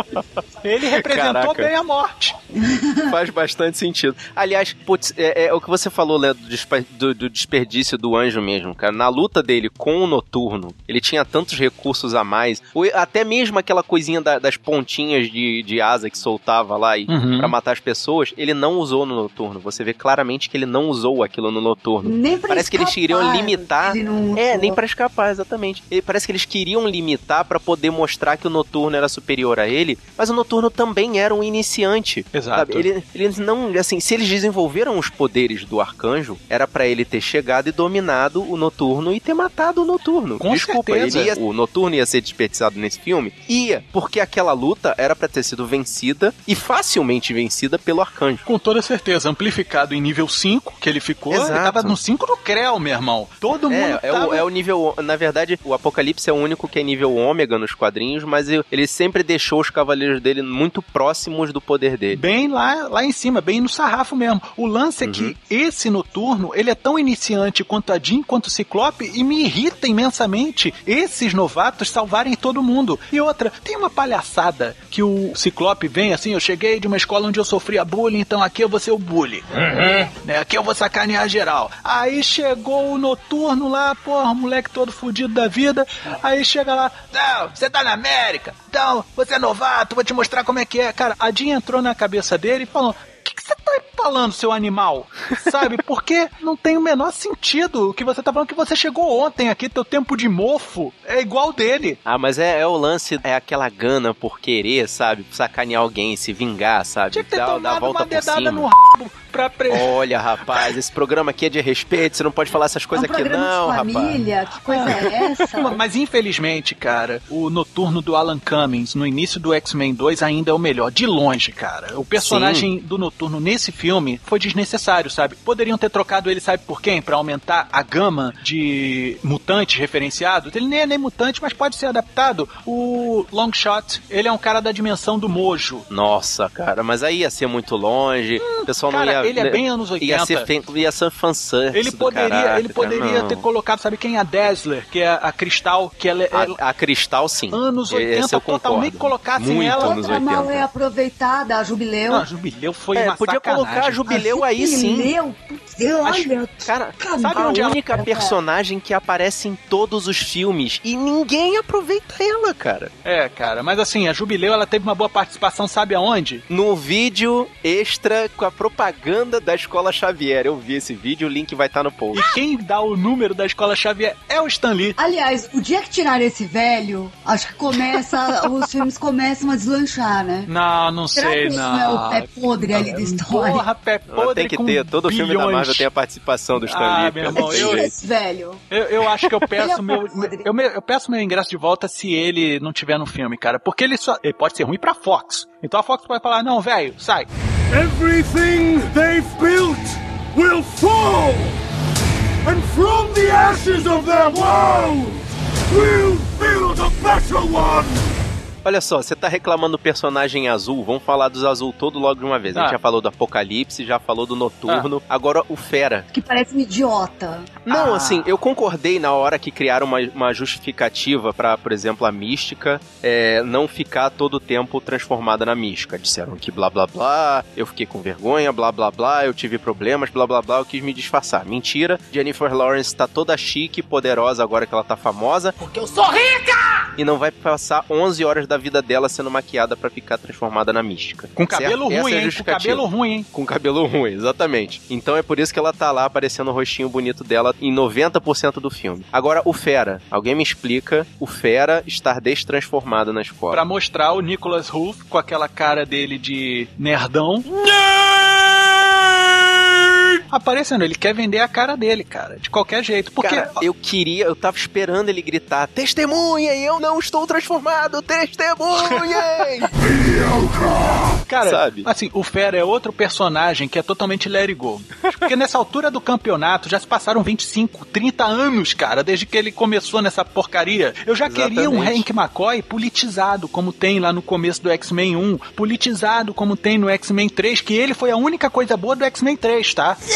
Ele representou Caraca. bem a morte. Faz bastante sentido. Aliás, putz, é, é o que você falou, Léo, do, do desperdício do anjo mesmo, cara. Na luta dele com o noturno, ele tinha tantos recursos a mais. Ou até mesmo aquela coisinha da- das pontinhas de, de asa que soltava lá e, Uhum. pra matar as pessoas, ele não usou no noturno. Você vê claramente que ele não usou aquilo no noturno. Nem pra Parece que eles escapar, queriam limitar. ele não É, nem pra escapar, exatamente. E parece que eles queriam limitar pra poder mostrar que o noturno era superior a ele, mas o noturno também era um iniciante. Exato. Sabe? Ele- eles não, assim, se eles desenvolveram os poderes do arcanjo, era pra ele ter chegado e dominado o noturno e ter matado o noturno. Com Desculpa, certeza. ele ia- o noturno ia ser desperdiçado nesse filme? Ia, porque aquela luta era pra ter sido vencida e facilmente vencida pelo arcanjo. Com toda certeza, amplificado em nível 5, que ele ficou, ele Exato. tava no 5 do Creu, meu irmão. Todo mundo É, é, o, tava... é o nível. Na verdade, o Apocalipse é o único que é nível ômega nos quadrinhos, mas ele sempre deixou os cavaleiros dele muito próximos do poder dele. Bem lá, lá em cima, bem no sarrafo mesmo. O lance é Uhum. que esse noturno, ele é tão iniciante quanto a Jean, quanto o Ciclope, e me irrita imensamente esses novatos salvarem todo mundo. E outra, tem uma palhaçada que o Ciclope vem assim, eu cheguei de uma escola onde eu sofria bullying, então aqui eu vou ser o bully. Né, aqui eu vou sacanear geral. Aí chegou o noturno lá, porra, moleque todo fudido da vida. Aí chega lá, não, você tá na América, então você é novato, vou te mostrar como é que é. Cara, a Jean entrou na cabeça dele e falou: o que, você tá falando, seu animal? Sabe? Porque não tem o menor sentido o que você tá falando que você chegou ontem aqui, teu tempo de mofo é igual dele. Ah, mas é, é o lance, é aquela gana por querer, sabe? Sacanear alguém, se vingar, sabe? Tinha que ter tomado volta uma dedada no rabo pra pre... Olha, rapaz, esse programa aqui é de respeito, você não pode falar essas É um coisas aqui não, de rapaz. família, que coisa é essa? Mas infelizmente, cara, o noturno do Alan Cummings no início do X-Men 2 ainda é o melhor, de longe, cara. O personagem do noturno nesse filme foi desnecessário, sabe? Poderiam ter trocado ele, sabe por quem? Pra aumentar a gama de mutantes referenciados. Ele nem é nem mutante, mas pode ser adaptado. O Longshot, ele é um cara da dimensão do Mojo. Nossa, cara, mas aí ia ser muito longe, o pessoal cara, não ia... ele é bem anos 80. Ia ser, fen- ia ser fanservice Ele poderia, ele poderia não. ter colocado, sabe quem? A Dazzler, que é a Cristal, que ela é. A, a Cristal, sim. Anos Esse 80, eu concordo. totalmente colocassem Muito ela- anos Outra mal 80. reaproveitada, a Jubileu. Não, Jubileu foi É, uma podia sacanagem. colocar a Jubileu aí sim. Jubileu, olha, Cara, Sabe sabe a onde ela- única personagem que aparece em todos os filmes e ninguém aproveita ela, cara. É, cara, mas assim, a Jubileu ela teve uma boa participação, sabe aonde? No vídeo extra com a propaganda da Escola Xavier. Eu vi esse vídeo, o link vai estar no post. E quem dá o número da escola Xavier é o Stan Lee. Aliás, o dia que tirar esse velho, acho que começa, os filmes começam a deslanchar, né? Não, não Será sei, que isso não. não é o pé podre ali da história? Porra, pé podre tem que com ter, todo filme da bilhões. Marvel tem a participação do Stan Ah, Lee. meu pelo irmão, eu-. Esse velho. Eu, eu acho que eu Ele peço é meu, eu, eu peço meu ingresso de volta se ele não tiver no filme, cara. Porque ele só. Ele pode ser ruim pra Fox. Então a Fox pode falar, não, velho, sai. Everything they've built will fall! And from the ashes of their world, we'll build a better one! Olha só, você tá reclamando do personagem azul, vamos falar dos azul todo logo de uma vez. A gente Ah. já falou do Apocalipse, já falou do Noturno, agora o Fera. Que parece um idiota. Não, Ah. assim, eu concordei na hora que criaram uma, uma justificativa pra, por exemplo, a mística é, não ficar todo o tempo transformada na mística. Disseram que blá blá blá, eu fiquei com vergonha, blá blá blá, eu tive problemas, blá blá blá, eu quis me disfarçar. Mentira, Jennifer Lawrence tá toda chique, poderosa agora que ela tá famosa. Porque eu sou rica! e não vai passar 11 horas da vida dela sendo maquiada pra ficar transformada na mística. Com cabelo Certo? Essa ruim, é hein? Com cabelo ruim, hein? Com cabelo ruim, exatamente. Então é por isso que ela tá lá aparecendo o rostinho bonito dela em 90% do filme. Agora, o Fera. Alguém me explica o Fera estar destransformado na escola. Pra mostrar o Nicholas Ruff com aquela cara dele de nerdão. Aparecendo, ele quer vender a cara dele, cara, de qualquer jeito. Porque Cara, eu queria, eu tava esperando ele gritar: Testemunhem, eu não estou transformado, testemunhem! Cara, Sabe? assim, o Fera é outro personagem que é totalmente let go. Porque nessa altura do campeonato já se passaram 25, 30 anos, cara, desde que ele começou nessa porcaria. Eu já queria um Exatamente. Hank McCoy politizado, como tem lá no começo do X-Men 1, politizado como tem no X-Men 3, que ele foi a única coisa boa do X-Men 3, tá?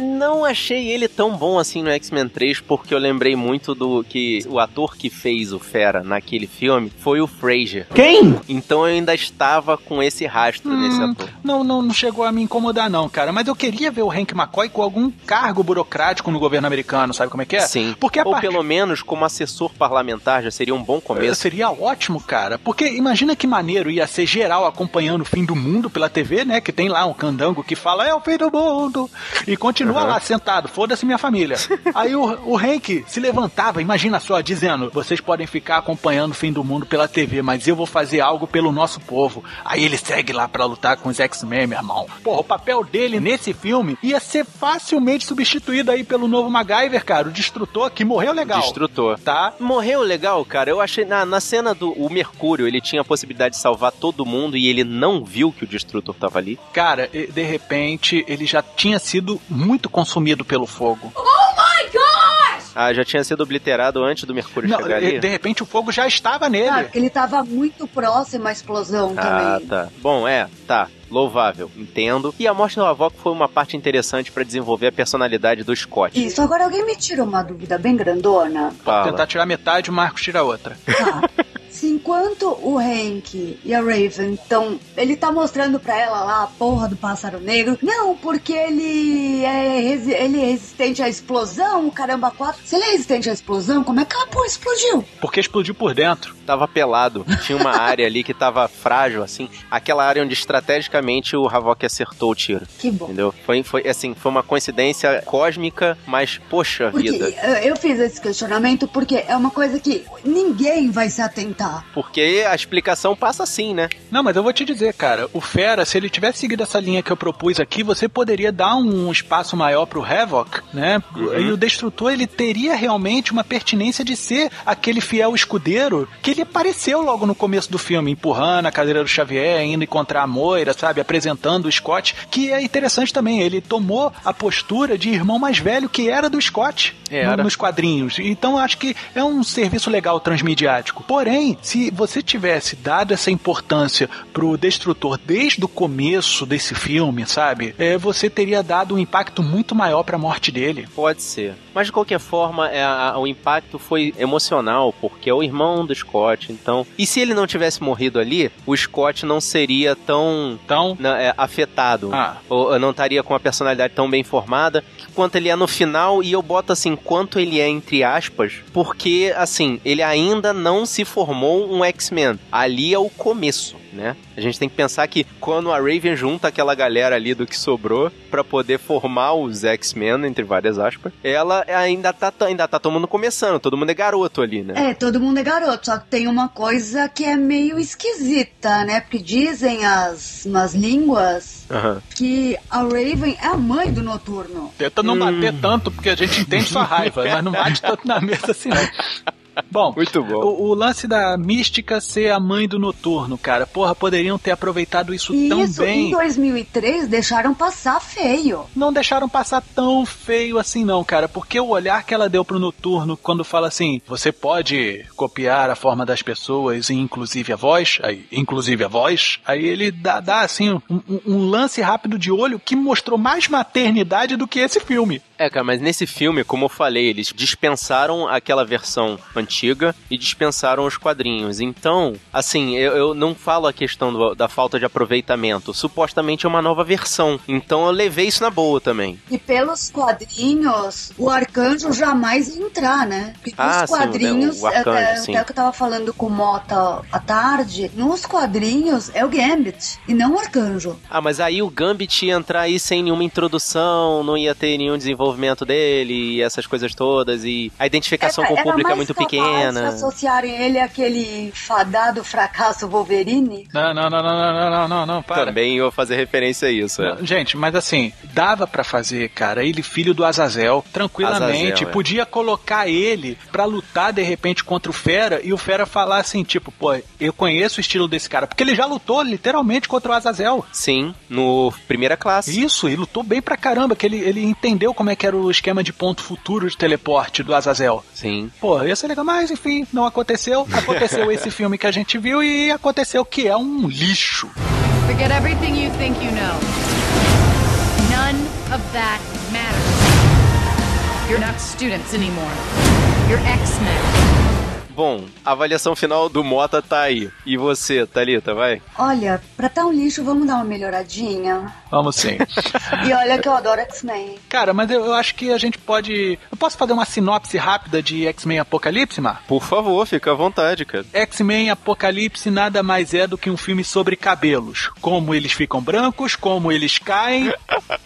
Não achei ele tão bom assim no X-Men 3, porque eu lembrei muito do que o ator que fez o Fera naquele filme foi o Fraser. Quem? Então eu ainda estava com esse rastro nesse Hum, ator. Não, não, não chegou a me incomodar, não, cara. Mas eu queria ver o Hank McCoy com algum cargo burocrático no governo americano, sabe como é que é? Sim. Porque Ou partir- pelo menos como assessor parlamentar já seria um bom começo. Seria ótimo, cara. Porque imagina que maneiro ia ser geral acompanhando o fim do mundo pela TV, né? Que tem lá um candango que fala, é o fim do mundo. E continua Aham. lá sentado, foda-se minha família. Aí o, o Hank se levantava, imagina só, dizendo: vocês podem ficar acompanhando o fim do mundo pela TV, mas eu vou fazer algo pelo nosso povo. Aí ele segue lá pra lutar com os X-Men, meu irmão. Porra, o papel dele nesse filme ia ser facilmente substituído aí pelo novo MacGyver, cara, o Destrutor, que morreu legal. Destrutor. Tá? Morreu legal, cara. Eu achei na, na cena do o Mercúrio, ele tinha a possibilidade de salvar todo mundo e ele não viu que o Destrutor tava ali. Cara, de repente ele já tinha sido muito consumido pelo fogo. Oh my gosh! Ah, já tinha sido obliterado antes do Mercúrio Não, chegar ali. de repente o fogo já estava nele. Ah, porque ele tava muito próximo à explosão Ah, também. tá. Bom, é, tá. Louvável, entendo. E a morte do Havok foi uma parte interessante pra desenvolver a personalidade do Scott. Isso, agora alguém me tira uma dúvida bem grandona. Fala. Tentar tirar metade, o Marcos tira outra. Se enquanto o Hank e a Raven estão. Ele tá mostrando pra ela lá a porra do pássaro negro. Não, porque ele é, ele é resistente à explosão, o caramba, quatro. Se ele é resistente à explosão, como é que a porra explodiu? Porque explodiu por dentro. Tava pelado. Tinha uma área ali que tava frágil, assim. Aquela área onde estrategicamente o Havok acertou o tiro. Que bom. Entendeu? Foi, foi assim, foi uma coincidência cósmica, mas poxa Porque vida. eh, eu fiz esse questionamento porque é uma coisa que ninguém vai se atentar. Porque a explicação passa assim, né? Não, mas eu vou te dizer, cara, o Fera, se ele tivesse seguido essa linha que eu propus aqui, você poderia dar um espaço maior pro Havoc, né? E o Destrutor, ele teria realmente uma pertinência de ser aquele fiel escudeiro que ele apareceu logo no começo do filme, empurrando a cadeira do Xavier, indo encontrar a Moira, sabe? Apresentando o Scott, que é interessante também, ele tomou a postura de irmão mais velho que era do Scott Era. no- nos quadrinhos. Então eu acho que é um serviço legal transmediático. Porém, se você tivesse dado essa importância pro Destrutor desde o começo desse filme, sabe? É, você teria dado um impacto muito maior pra morte dele. Pode ser. Mas de qualquer forma, é, a- o impacto foi emocional, porque é o irmão do Scott, então. E se ele não tivesse morrido ali, o Scott não seria tão. tão afetado. Ah. Ou não estaria com a personalidade tão bem formada quanto ele é no final, e eu boto assim, quanto ele é entre aspas, porque assim, ele ainda não se formou um X-Men. Ali é o começo. Né? A gente tem que pensar que quando a Raven junta aquela galera ali do que sobrou pra poder formar os X-Men, entre várias aspas, ela ainda tá, ainda tá todo mundo começando, todo mundo é garoto ali, né? É, todo mundo é garoto, só que tem uma coisa que é meio esquisita, né? Porque dizem as nas línguas Aham. que a Raven é a mãe do Noturno. Tenta não bater tanto, porque a gente entende sua raiva, mas não bate tanto na mesa assim, não. Bom, Muito bom. O, o lance da mística ser a mãe do noturno, cara. Porra, poderiam ter aproveitado isso E tão isso bem. em 2003 deixaram passar feio. Não deixaram passar tão feio assim, não, cara. Porque o olhar que ela deu pro noturno quando fala assim: você pode copiar a forma das pessoas e inclusive a voz, aí, inclusive a voz, aí ele dá, dá assim, um, um- um lance rápido de olho que mostrou mais maternidade do que esse filme. É, cara, mas nesse filme, como eu falei, eles dispensaram aquela versão antiga e dispensaram os quadrinhos. Então, assim, eu, eu não falo a questão do- da falta de aproveitamento. Supostamente é uma nova versão. Então eu levei isso na boa também. E pelos quadrinhos, o arcanjo jamais ia entrar, né? Porque Ah, nos sim, quadrinhos, o arcanjo, sim. até o que eu tava falando com o Mota à tarde, nos quadrinhos é o Gambit e não o arcanjo. Ah, mas aí o Gambit ia entrar aí sem nenhuma introdução, não ia ter nenhum desenvolvimento dele e essas coisas todas. E a identificação com o público é mais muito capaz pequena. De associarem ele àquele fadado fracasso Wolverine. Não, não, não, não, não, não, não, não, para. Também ia fazer referência a isso. é. Gente, mas assim, dava pra fazer, cara, ele filho do Azazel, tranquilamente. Azazel, é. Podia colocar ele pra lutar de repente contra o Fera e o Fera falar assim, tipo, pô, eu conheço o estilo desse cara, porque ele já lutou literalmente contra o Azazel. Sim, no primeira classe. Isso, e lutou bem pra caramba, que ele, ele entendeu como é que era o esquema de ponto futuro de teleporte do Azazel. Sim. Pô, ia ser legal, mas enfim, não aconteceu. Aconteceu esse filme que a gente viu e aconteceu que é um lixo. Forget everything you think you know. None of that matters. You're not students anymore. You're X-Men. Bom, a avaliação final do Mota tá aí. E você, Thalita, vai? Olha, pra tá um lixo, vamos dar uma melhoradinha. Vamos sim. E olha que eu adoro X-Men. Cara, mas eu, eu acho que a gente pode. Eu posso fazer uma sinopse rápida de X-Men Apocalipse, Mar? Por favor, fica à vontade, cara. X-Men Apocalipse nada mais é do que um filme sobre cabelos. Como eles ficam brancos, como eles caem.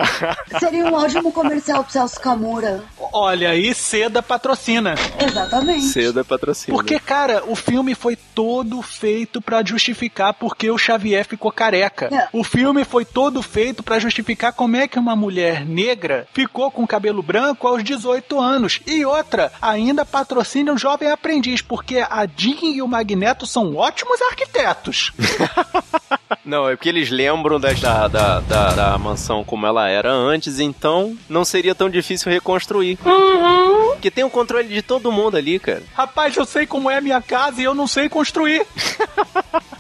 Seria um ótimo comercial pro Celso Camura. Olha aí, seda patrocina. Exatamente. Seda patrocínio. Porque, cara, o filme foi todo feito pra justificar porque o Xavier ficou careca. É. O filme foi todo feito pra justificar como é que uma mulher negra ficou com cabelo branco aos 18 anos. E outra, ainda patrocina o jovem aprendiz, porque a Jean e o Magneto são ótimos arquitetos. Não, é porque eles lembram das- da, da, da, da mansão como ela era antes, então não seria tão difícil reconstruir. Porque tem o controle de todo mundo ali, cara. Rapaz, eu sei como é a minha casa e eu não sei construir.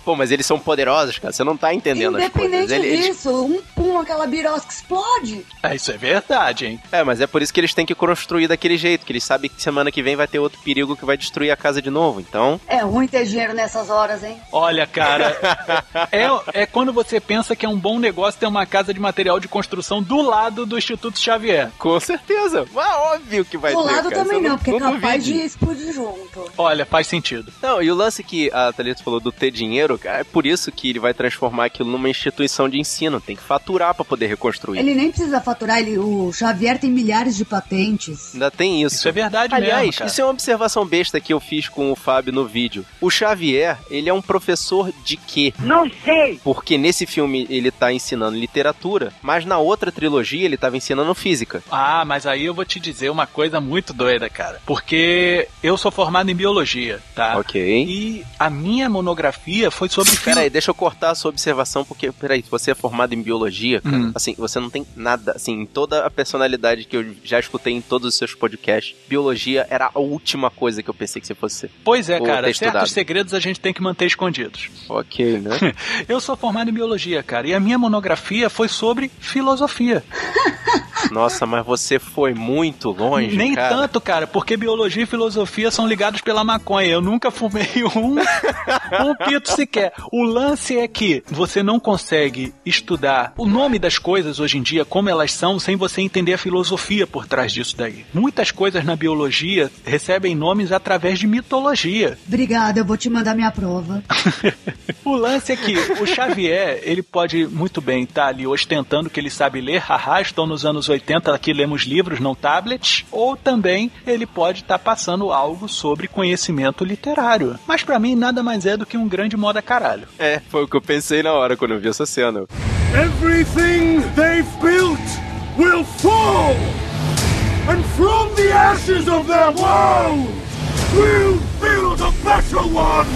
Pô, mas eles são poderosos, cara. Você não tá entendendo as coisas. Independente eles- disso, um pum, aquela birosca explode. É, isso é verdade, hein? É, mas é por isso que eles têm que construir daquele jeito, que eles sabem que semana que vem vai ter outro perigo que vai destruir a casa de novo. Então, É ruim ter dinheiro nessas horas, hein? Olha, cara, é, é quando você pensa que é um bom negócio ter uma casa de material de construção do lado do Instituto Xavier. com certeza. Mas óbvio que vai Do ter, lado cara. também Você não, porque é capaz duvide. de explodir junto. Olha, faz sentido. Não, e o lance que a Thalita falou do ter dinheiro, cara, é por isso que ele vai transformar aquilo numa instituição de ensino. Tem que faturar pra poder reconstruir. Ele nem precisa faturar, ele, o Xavier tem milhares de patentes. Ainda tem isso. Isso é verdade Aliás, mesmo, cara. isso é uma observação besta que eu fiz com o Fábio no vídeo. O Xavier, ele é um professor de quê? Não sei. Porque nesse filme ele tá ensinando literatura, mas na outra trilogia ele tava ensinando física. Ah, mas aí eu vou te dizer uma coisa muito doida, cara. Porque eu sou formado em biologia, tá? Ok. E a minha monografia foi sobre Peraí, deixa eu cortar a sua observação, porque, peraí, se você é formado em biologia, cara, Hum. assim, você não tem nada, assim, em toda a personalidade que eu já escutei em todos os seus podcasts, biologia era a última coisa que eu pensei que você fosse ser. Pois é, cara, certos segredos a gente tem que manter escondidos. Ok, né? Eu sou formado em biologia, cara, e a minha monografia foi sobre filosofia. Nossa, mas você foi muito longe, Nem cara. tanto, cara, porque biologia e filosofia são ligados pela maconha. Eu nunca fumei um, um pito sequer. O lance é que você não consegue estudar o nome das coisas hoje em dia, como elas são, sem você entender a filosofia por trás disso daí. Muitas coisas na biologia recebem nomes através de mitologia. Obrigada, eu vou te mandar minha prova. O lance é que o Xavier, ele pode muito bem estar ali ostentando que ele sabe ler, haha, estou nos anos 80, aqui lemos livros, não tablets, ou também ele pode estar passando algo sobre conhecimento literário. Mas pra mim nada mais é do que um grande moda caralho. É, foi o que eu pensei na hora quando eu vi essa cena. Everything they've built will fall! And from the ashes of their world, we'll build a better one!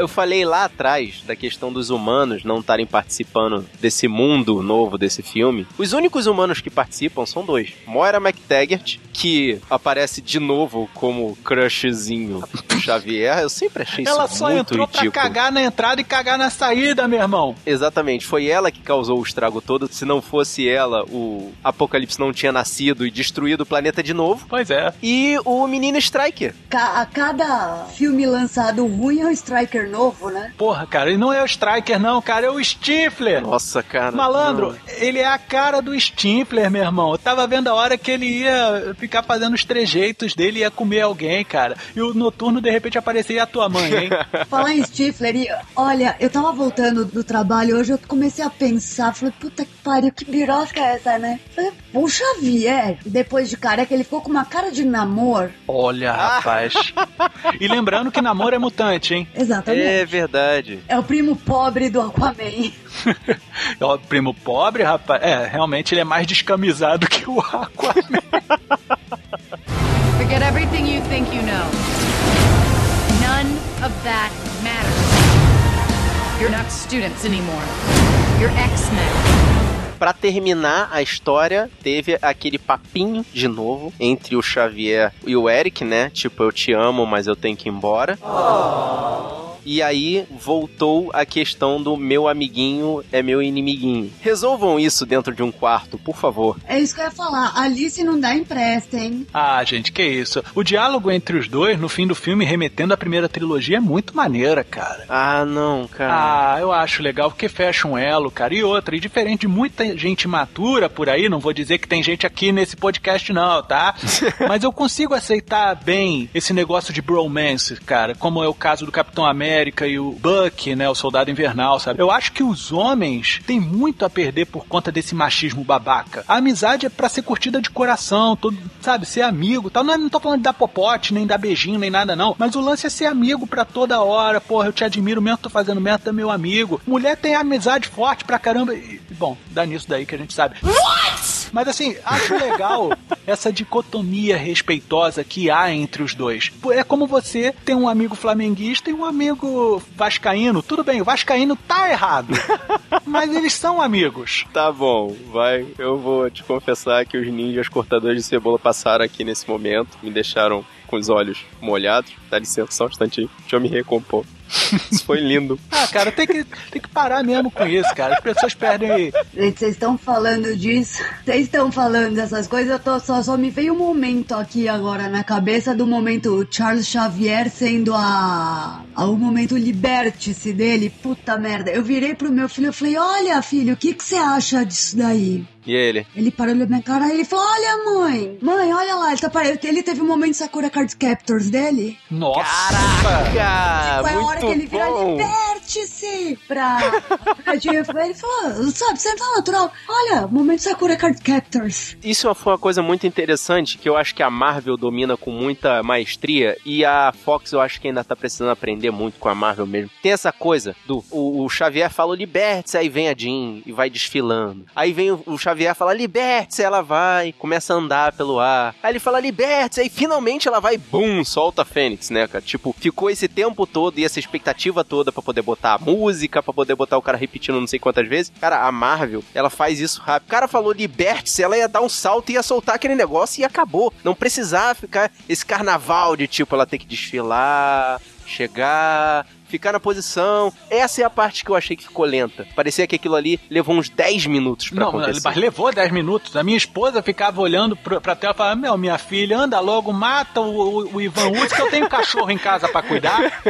Eu falei lá atrás da questão dos humanos não estarem participando desse mundo novo desse filme. Os únicos humanos que participam são dois. Moira McTaggart, que aparece de novo como crushzinho do Xavier. Eu sempre achei Ela isso só muito entrou ridículo. pra cagar na entrada e cagar na saída, meu irmão. Exatamente, foi ela que causou o estrago todo. Se não fosse ela, o Apocalipse não tinha nascido e destruído o planeta de novo. Pois é. E o menino Striker. Ca- a cada filme lançado ruim é um Striker novo, né? Porra, cara, ele não é o Striker, não, cara, é o Stifler. Nossa, cara. Malandro, não. ele é a cara do Stifler, meu irmão. Eu tava vendo a hora que ele ia ficar fazendo os trejeitos dele e ia comer alguém, cara. E o noturno, de repente, aparecia a tua mãe, hein? Falar em Stifler, e, olha, eu tava voltando do trabalho hoje, eu comecei a pensar, falei, puta que pariu, que birosca é essa, né? Falei, o Xavier, depois de careca, ele ficou com uma cara de namoro. Olha, rapaz. E lembrando que namoro é mutante, hein? Exatamente. É verdade. É o primo pobre do Aquaman. É o primo pobre, rapaz. É, realmente ele é mais descamisado que o Aquaman. Forget everything you think you know. None of that matters. You're not students anymore. You're X-Men. Pra terminar a história, teve aquele papinho de novo entre o Xavier e o Eric, né? Tipo, eu te amo, mas eu tenho que ir embora. E aí voltou a questão do meu amiguinho é meu inimiguinho. Resolvam isso dentro de um quarto, por favor. É isso que eu ia falar. Alice não dá empresta, hein? Ah, gente, que isso. O diálogo entre os dois, no fim do filme, remetendo à primeira trilogia, é muito maneira, cara. Ah, não, cara. Ah, eu acho legal porque fecha um elo, cara. E outra, e diferente de muita gente matura por aí, não vou dizer que tem gente aqui nesse podcast, não, tá? Mas eu consigo aceitar bem esse negócio de bromance, cara, como é o caso do Capitão América e o Buck, né, o Soldado Invernal, sabe? Eu acho que os homens têm muito a perder por conta desse machismo babaca. A amizade é pra ser curtida de coração, todo, sabe, ser amigo, tal. Não, é- não tô falando de dar popote, nem dar beijinho, nem nada não, mas o lance é ser amigo pra toda hora. Porra, eu te admiro mesmo, tô fazendo merda, é meu amigo. Mulher tem amizade forte pra caramba. E, bom, dá nisso daí que a gente sabe. Mas assim, acho legal essa dicotomia respeitosa que há entre os dois. É como você tem um amigo flamenguista e um amigo vascaíno. Tudo bem, o vascaíno tá errado. mas eles são amigos. Tá bom, vai. Eu vou te confessar que os ninjas cortadores de cebola passaram aqui nesse momento, me deixaram com os olhos molhados. Dá licença só um instantinho, deixa eu me recompor. Isso foi lindo. Ah, cara, tem que, tem que parar mesmo com isso, cara. As pessoas perdem. Gente, vocês estão falando disso? Vocês estão falando dessas coisas? Eu tô, só, só me veio um momento aqui agora na cabeça do momento Charles Xavier sendo a. a o momento liberte-se dele. Puta merda. Eu virei pro meu filho e falei: Olha, filho, o que que você acha disso daí? E ele? Ele parou na minha cara e ele falou: Olha, mãe, mãe, olha lá, ele, tá pare... ele teve um momento Sakura Card Captors dele. Nossa! Caraca! Foi a hora que ele vira liberte-se pra. pra. Ele falou: Sabe, você tá natural. Olha, momento Sakura Card Captors. Isso foi uma coisa muito interessante que eu acho que a Marvel domina com muita maestria e a Fox eu acho que ainda tá precisando aprender muito com a Marvel mesmo. Tem essa coisa do o, o Xavier fala liberte aí vem a Jean e vai desfilando. Aí vem o, o Xavier fala liberte ela vai, começa a andar pelo ar. Aí ele fala liberte aí finalmente ela vai, bum, solta a Fênix, né, cara? Tipo, ficou esse tempo todo e essa expectativa toda pra poder botar a música, pra poder botar o cara repetindo não sei quantas vezes. Cara, a Marvel, ela faz isso rápido. O cara falou liberte-se, ela ia dar um salto e ia soltar aquele negócio e acabou. Não precisava ficar esse carnaval de tipo, ela ter que desfilar, chegar, ficar na posição. Essa é a parte que eu achei que ficou lenta. Parecia que aquilo ali levou uns 10 minutos pra Não, acontecer. mas levou 10 minutos. A minha esposa ficava olhando pra, pra tela e falava: Meu, minha filha, anda logo, mata o, o, o Ivan Uzi, que eu tenho um cachorro em casa pra cuidar.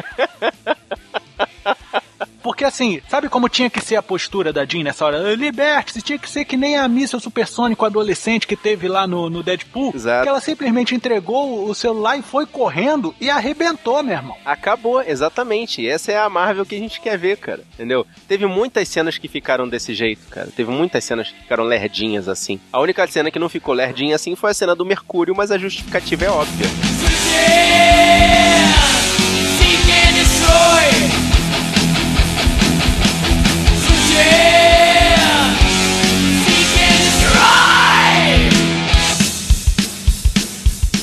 Porque assim, sabe como tinha que ser a postura da Jean nessa hora? Liberte-se, tinha que ser que nem a míssil supersônico adolescente que teve lá no, no Deadpool. Exato. Que ela simplesmente entregou o celular e foi correndo e arrebentou, meu irmão. Acabou, exatamente. Essa é a Marvel que a gente quer ver, cara. Entendeu? Teve muitas cenas que ficaram desse jeito, cara. Teve muitas cenas que ficaram lerdinhas assim. A única cena que não ficou lerdinha assim foi a cena do Mercúrio, mas a justificativa é óbvia. Seek and destroy. Ok,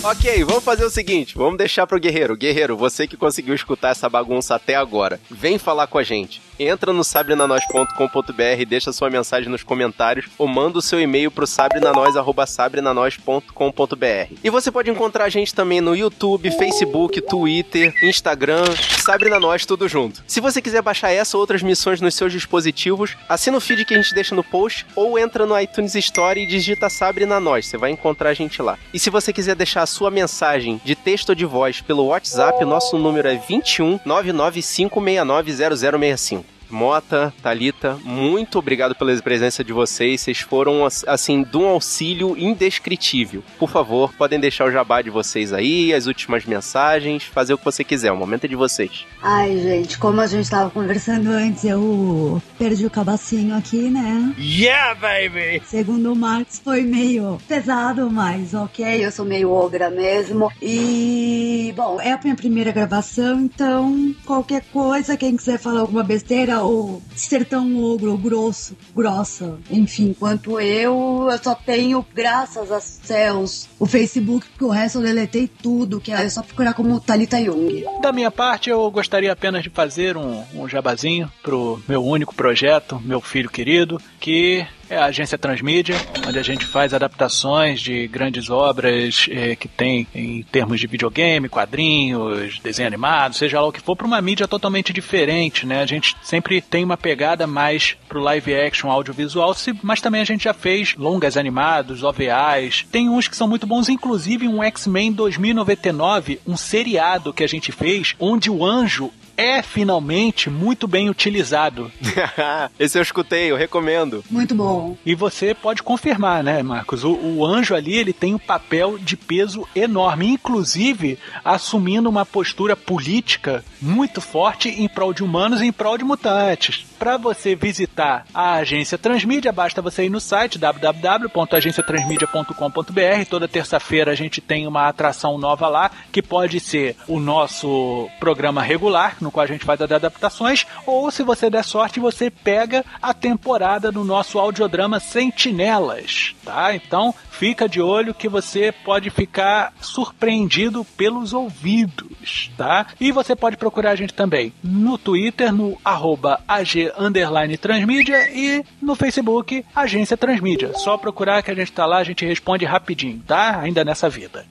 Ok, vamos fazer o seguinte: vamos deixar pro Guerreiro. Guerreiro, você que conseguiu escutar essa bagunça até agora, vem falar com a gente. Entra no sabrenanois.com.br, deixa sua mensagem nos comentários ou manda o seu e-mail pro sabrenanois.sabrenanois.com.br. E você pode encontrar a gente também no YouTube, Facebook, Twitter, Instagram, Sabre na Nós, tudo junto. Se você quiser baixar essa ou outras missões nos seus dispositivos, assina o feed que a gente deixa no post ou entra no iTunes Store e digita Sabre você vai encontrar a gente lá. E se você quiser deixar a sua mensagem de texto ou de voz pelo WhatsApp, nosso número é 21 99569 0065. Mota, Talita, muito obrigado pela presença de vocês. Vocês foram assim de um auxílio indescritível. Por favor, podem deixar o jabá de vocês aí, as últimas mensagens, fazer o que você quiser. O momento é de vocês. Ai, gente, como a gente tava conversando antes, eu perdi o cabacinho aqui, né? Yeah, baby! Segundo o Marx, foi meio pesado, mas ok, eu sou meio ogra mesmo. E, bom, é a minha primeira gravação, então qualquer coisa, quem quiser falar alguma besteira, ou ser tão ogro, grosso, grossa. Enfim, quanto eu, eu só tenho, graças a céus, o Facebook, porque o resto eu deletei tudo, que é só procurar como Talita Young. Da minha parte, eu gostaria apenas de fazer um, um jabazinho pro meu único projeto, meu filho querido, que é a agência Transmídia, onde a gente faz adaptações de grandes obras eh, que tem em termos de videogame, quadrinhos, desenho animado, seja lá o que for, para uma mídia totalmente diferente, né? A gente sempre tem uma pegada mais pro live action audiovisual, mas também a gente já fez longas animados, OVAs. Tem uns que são muito bons, inclusive um X-Men 2099, um seriado que a gente fez, onde o anjo é finalmente muito bem utilizado. Esse eu escutei, eu recomendo. Muito bom. E você pode confirmar, né, Marcos? O, o anjo ali, ele tem um papel de peso enorme, inclusive assumindo uma postura política muito forte em prol de humanos e em prol de mutantes. Para você visitar a agência Transmídia, basta você ir no site www.agenciatransmedia.com.br. Toda terça-feira a gente tem uma atração nova lá, que pode ser o nosso programa regular, no qual a gente faz as adaptações, ou se você der sorte, você pega a temporada do nosso audiodrama Sentinelas, tá? Então, fica de olho que você pode ficar surpreendido pelos ouvidos, tá? E você pode procurar a gente também no Twitter, no arroba AG Transmídia e no Facebook Agência Transmídia. Só procurar que a gente tá lá, a gente responde rapidinho, tá? Ainda nessa vida.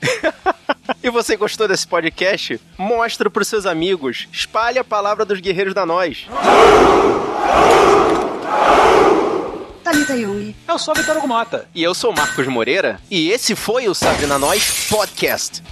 e você gostou desse podcast? Mostra pros seus amigos. Espalhe a palavra dos guerreiros da nós. Thalita. Eu sou Vitor Mota. E eu sou Marcos Moreira. E esse foi o Sabe na Nós Podcast.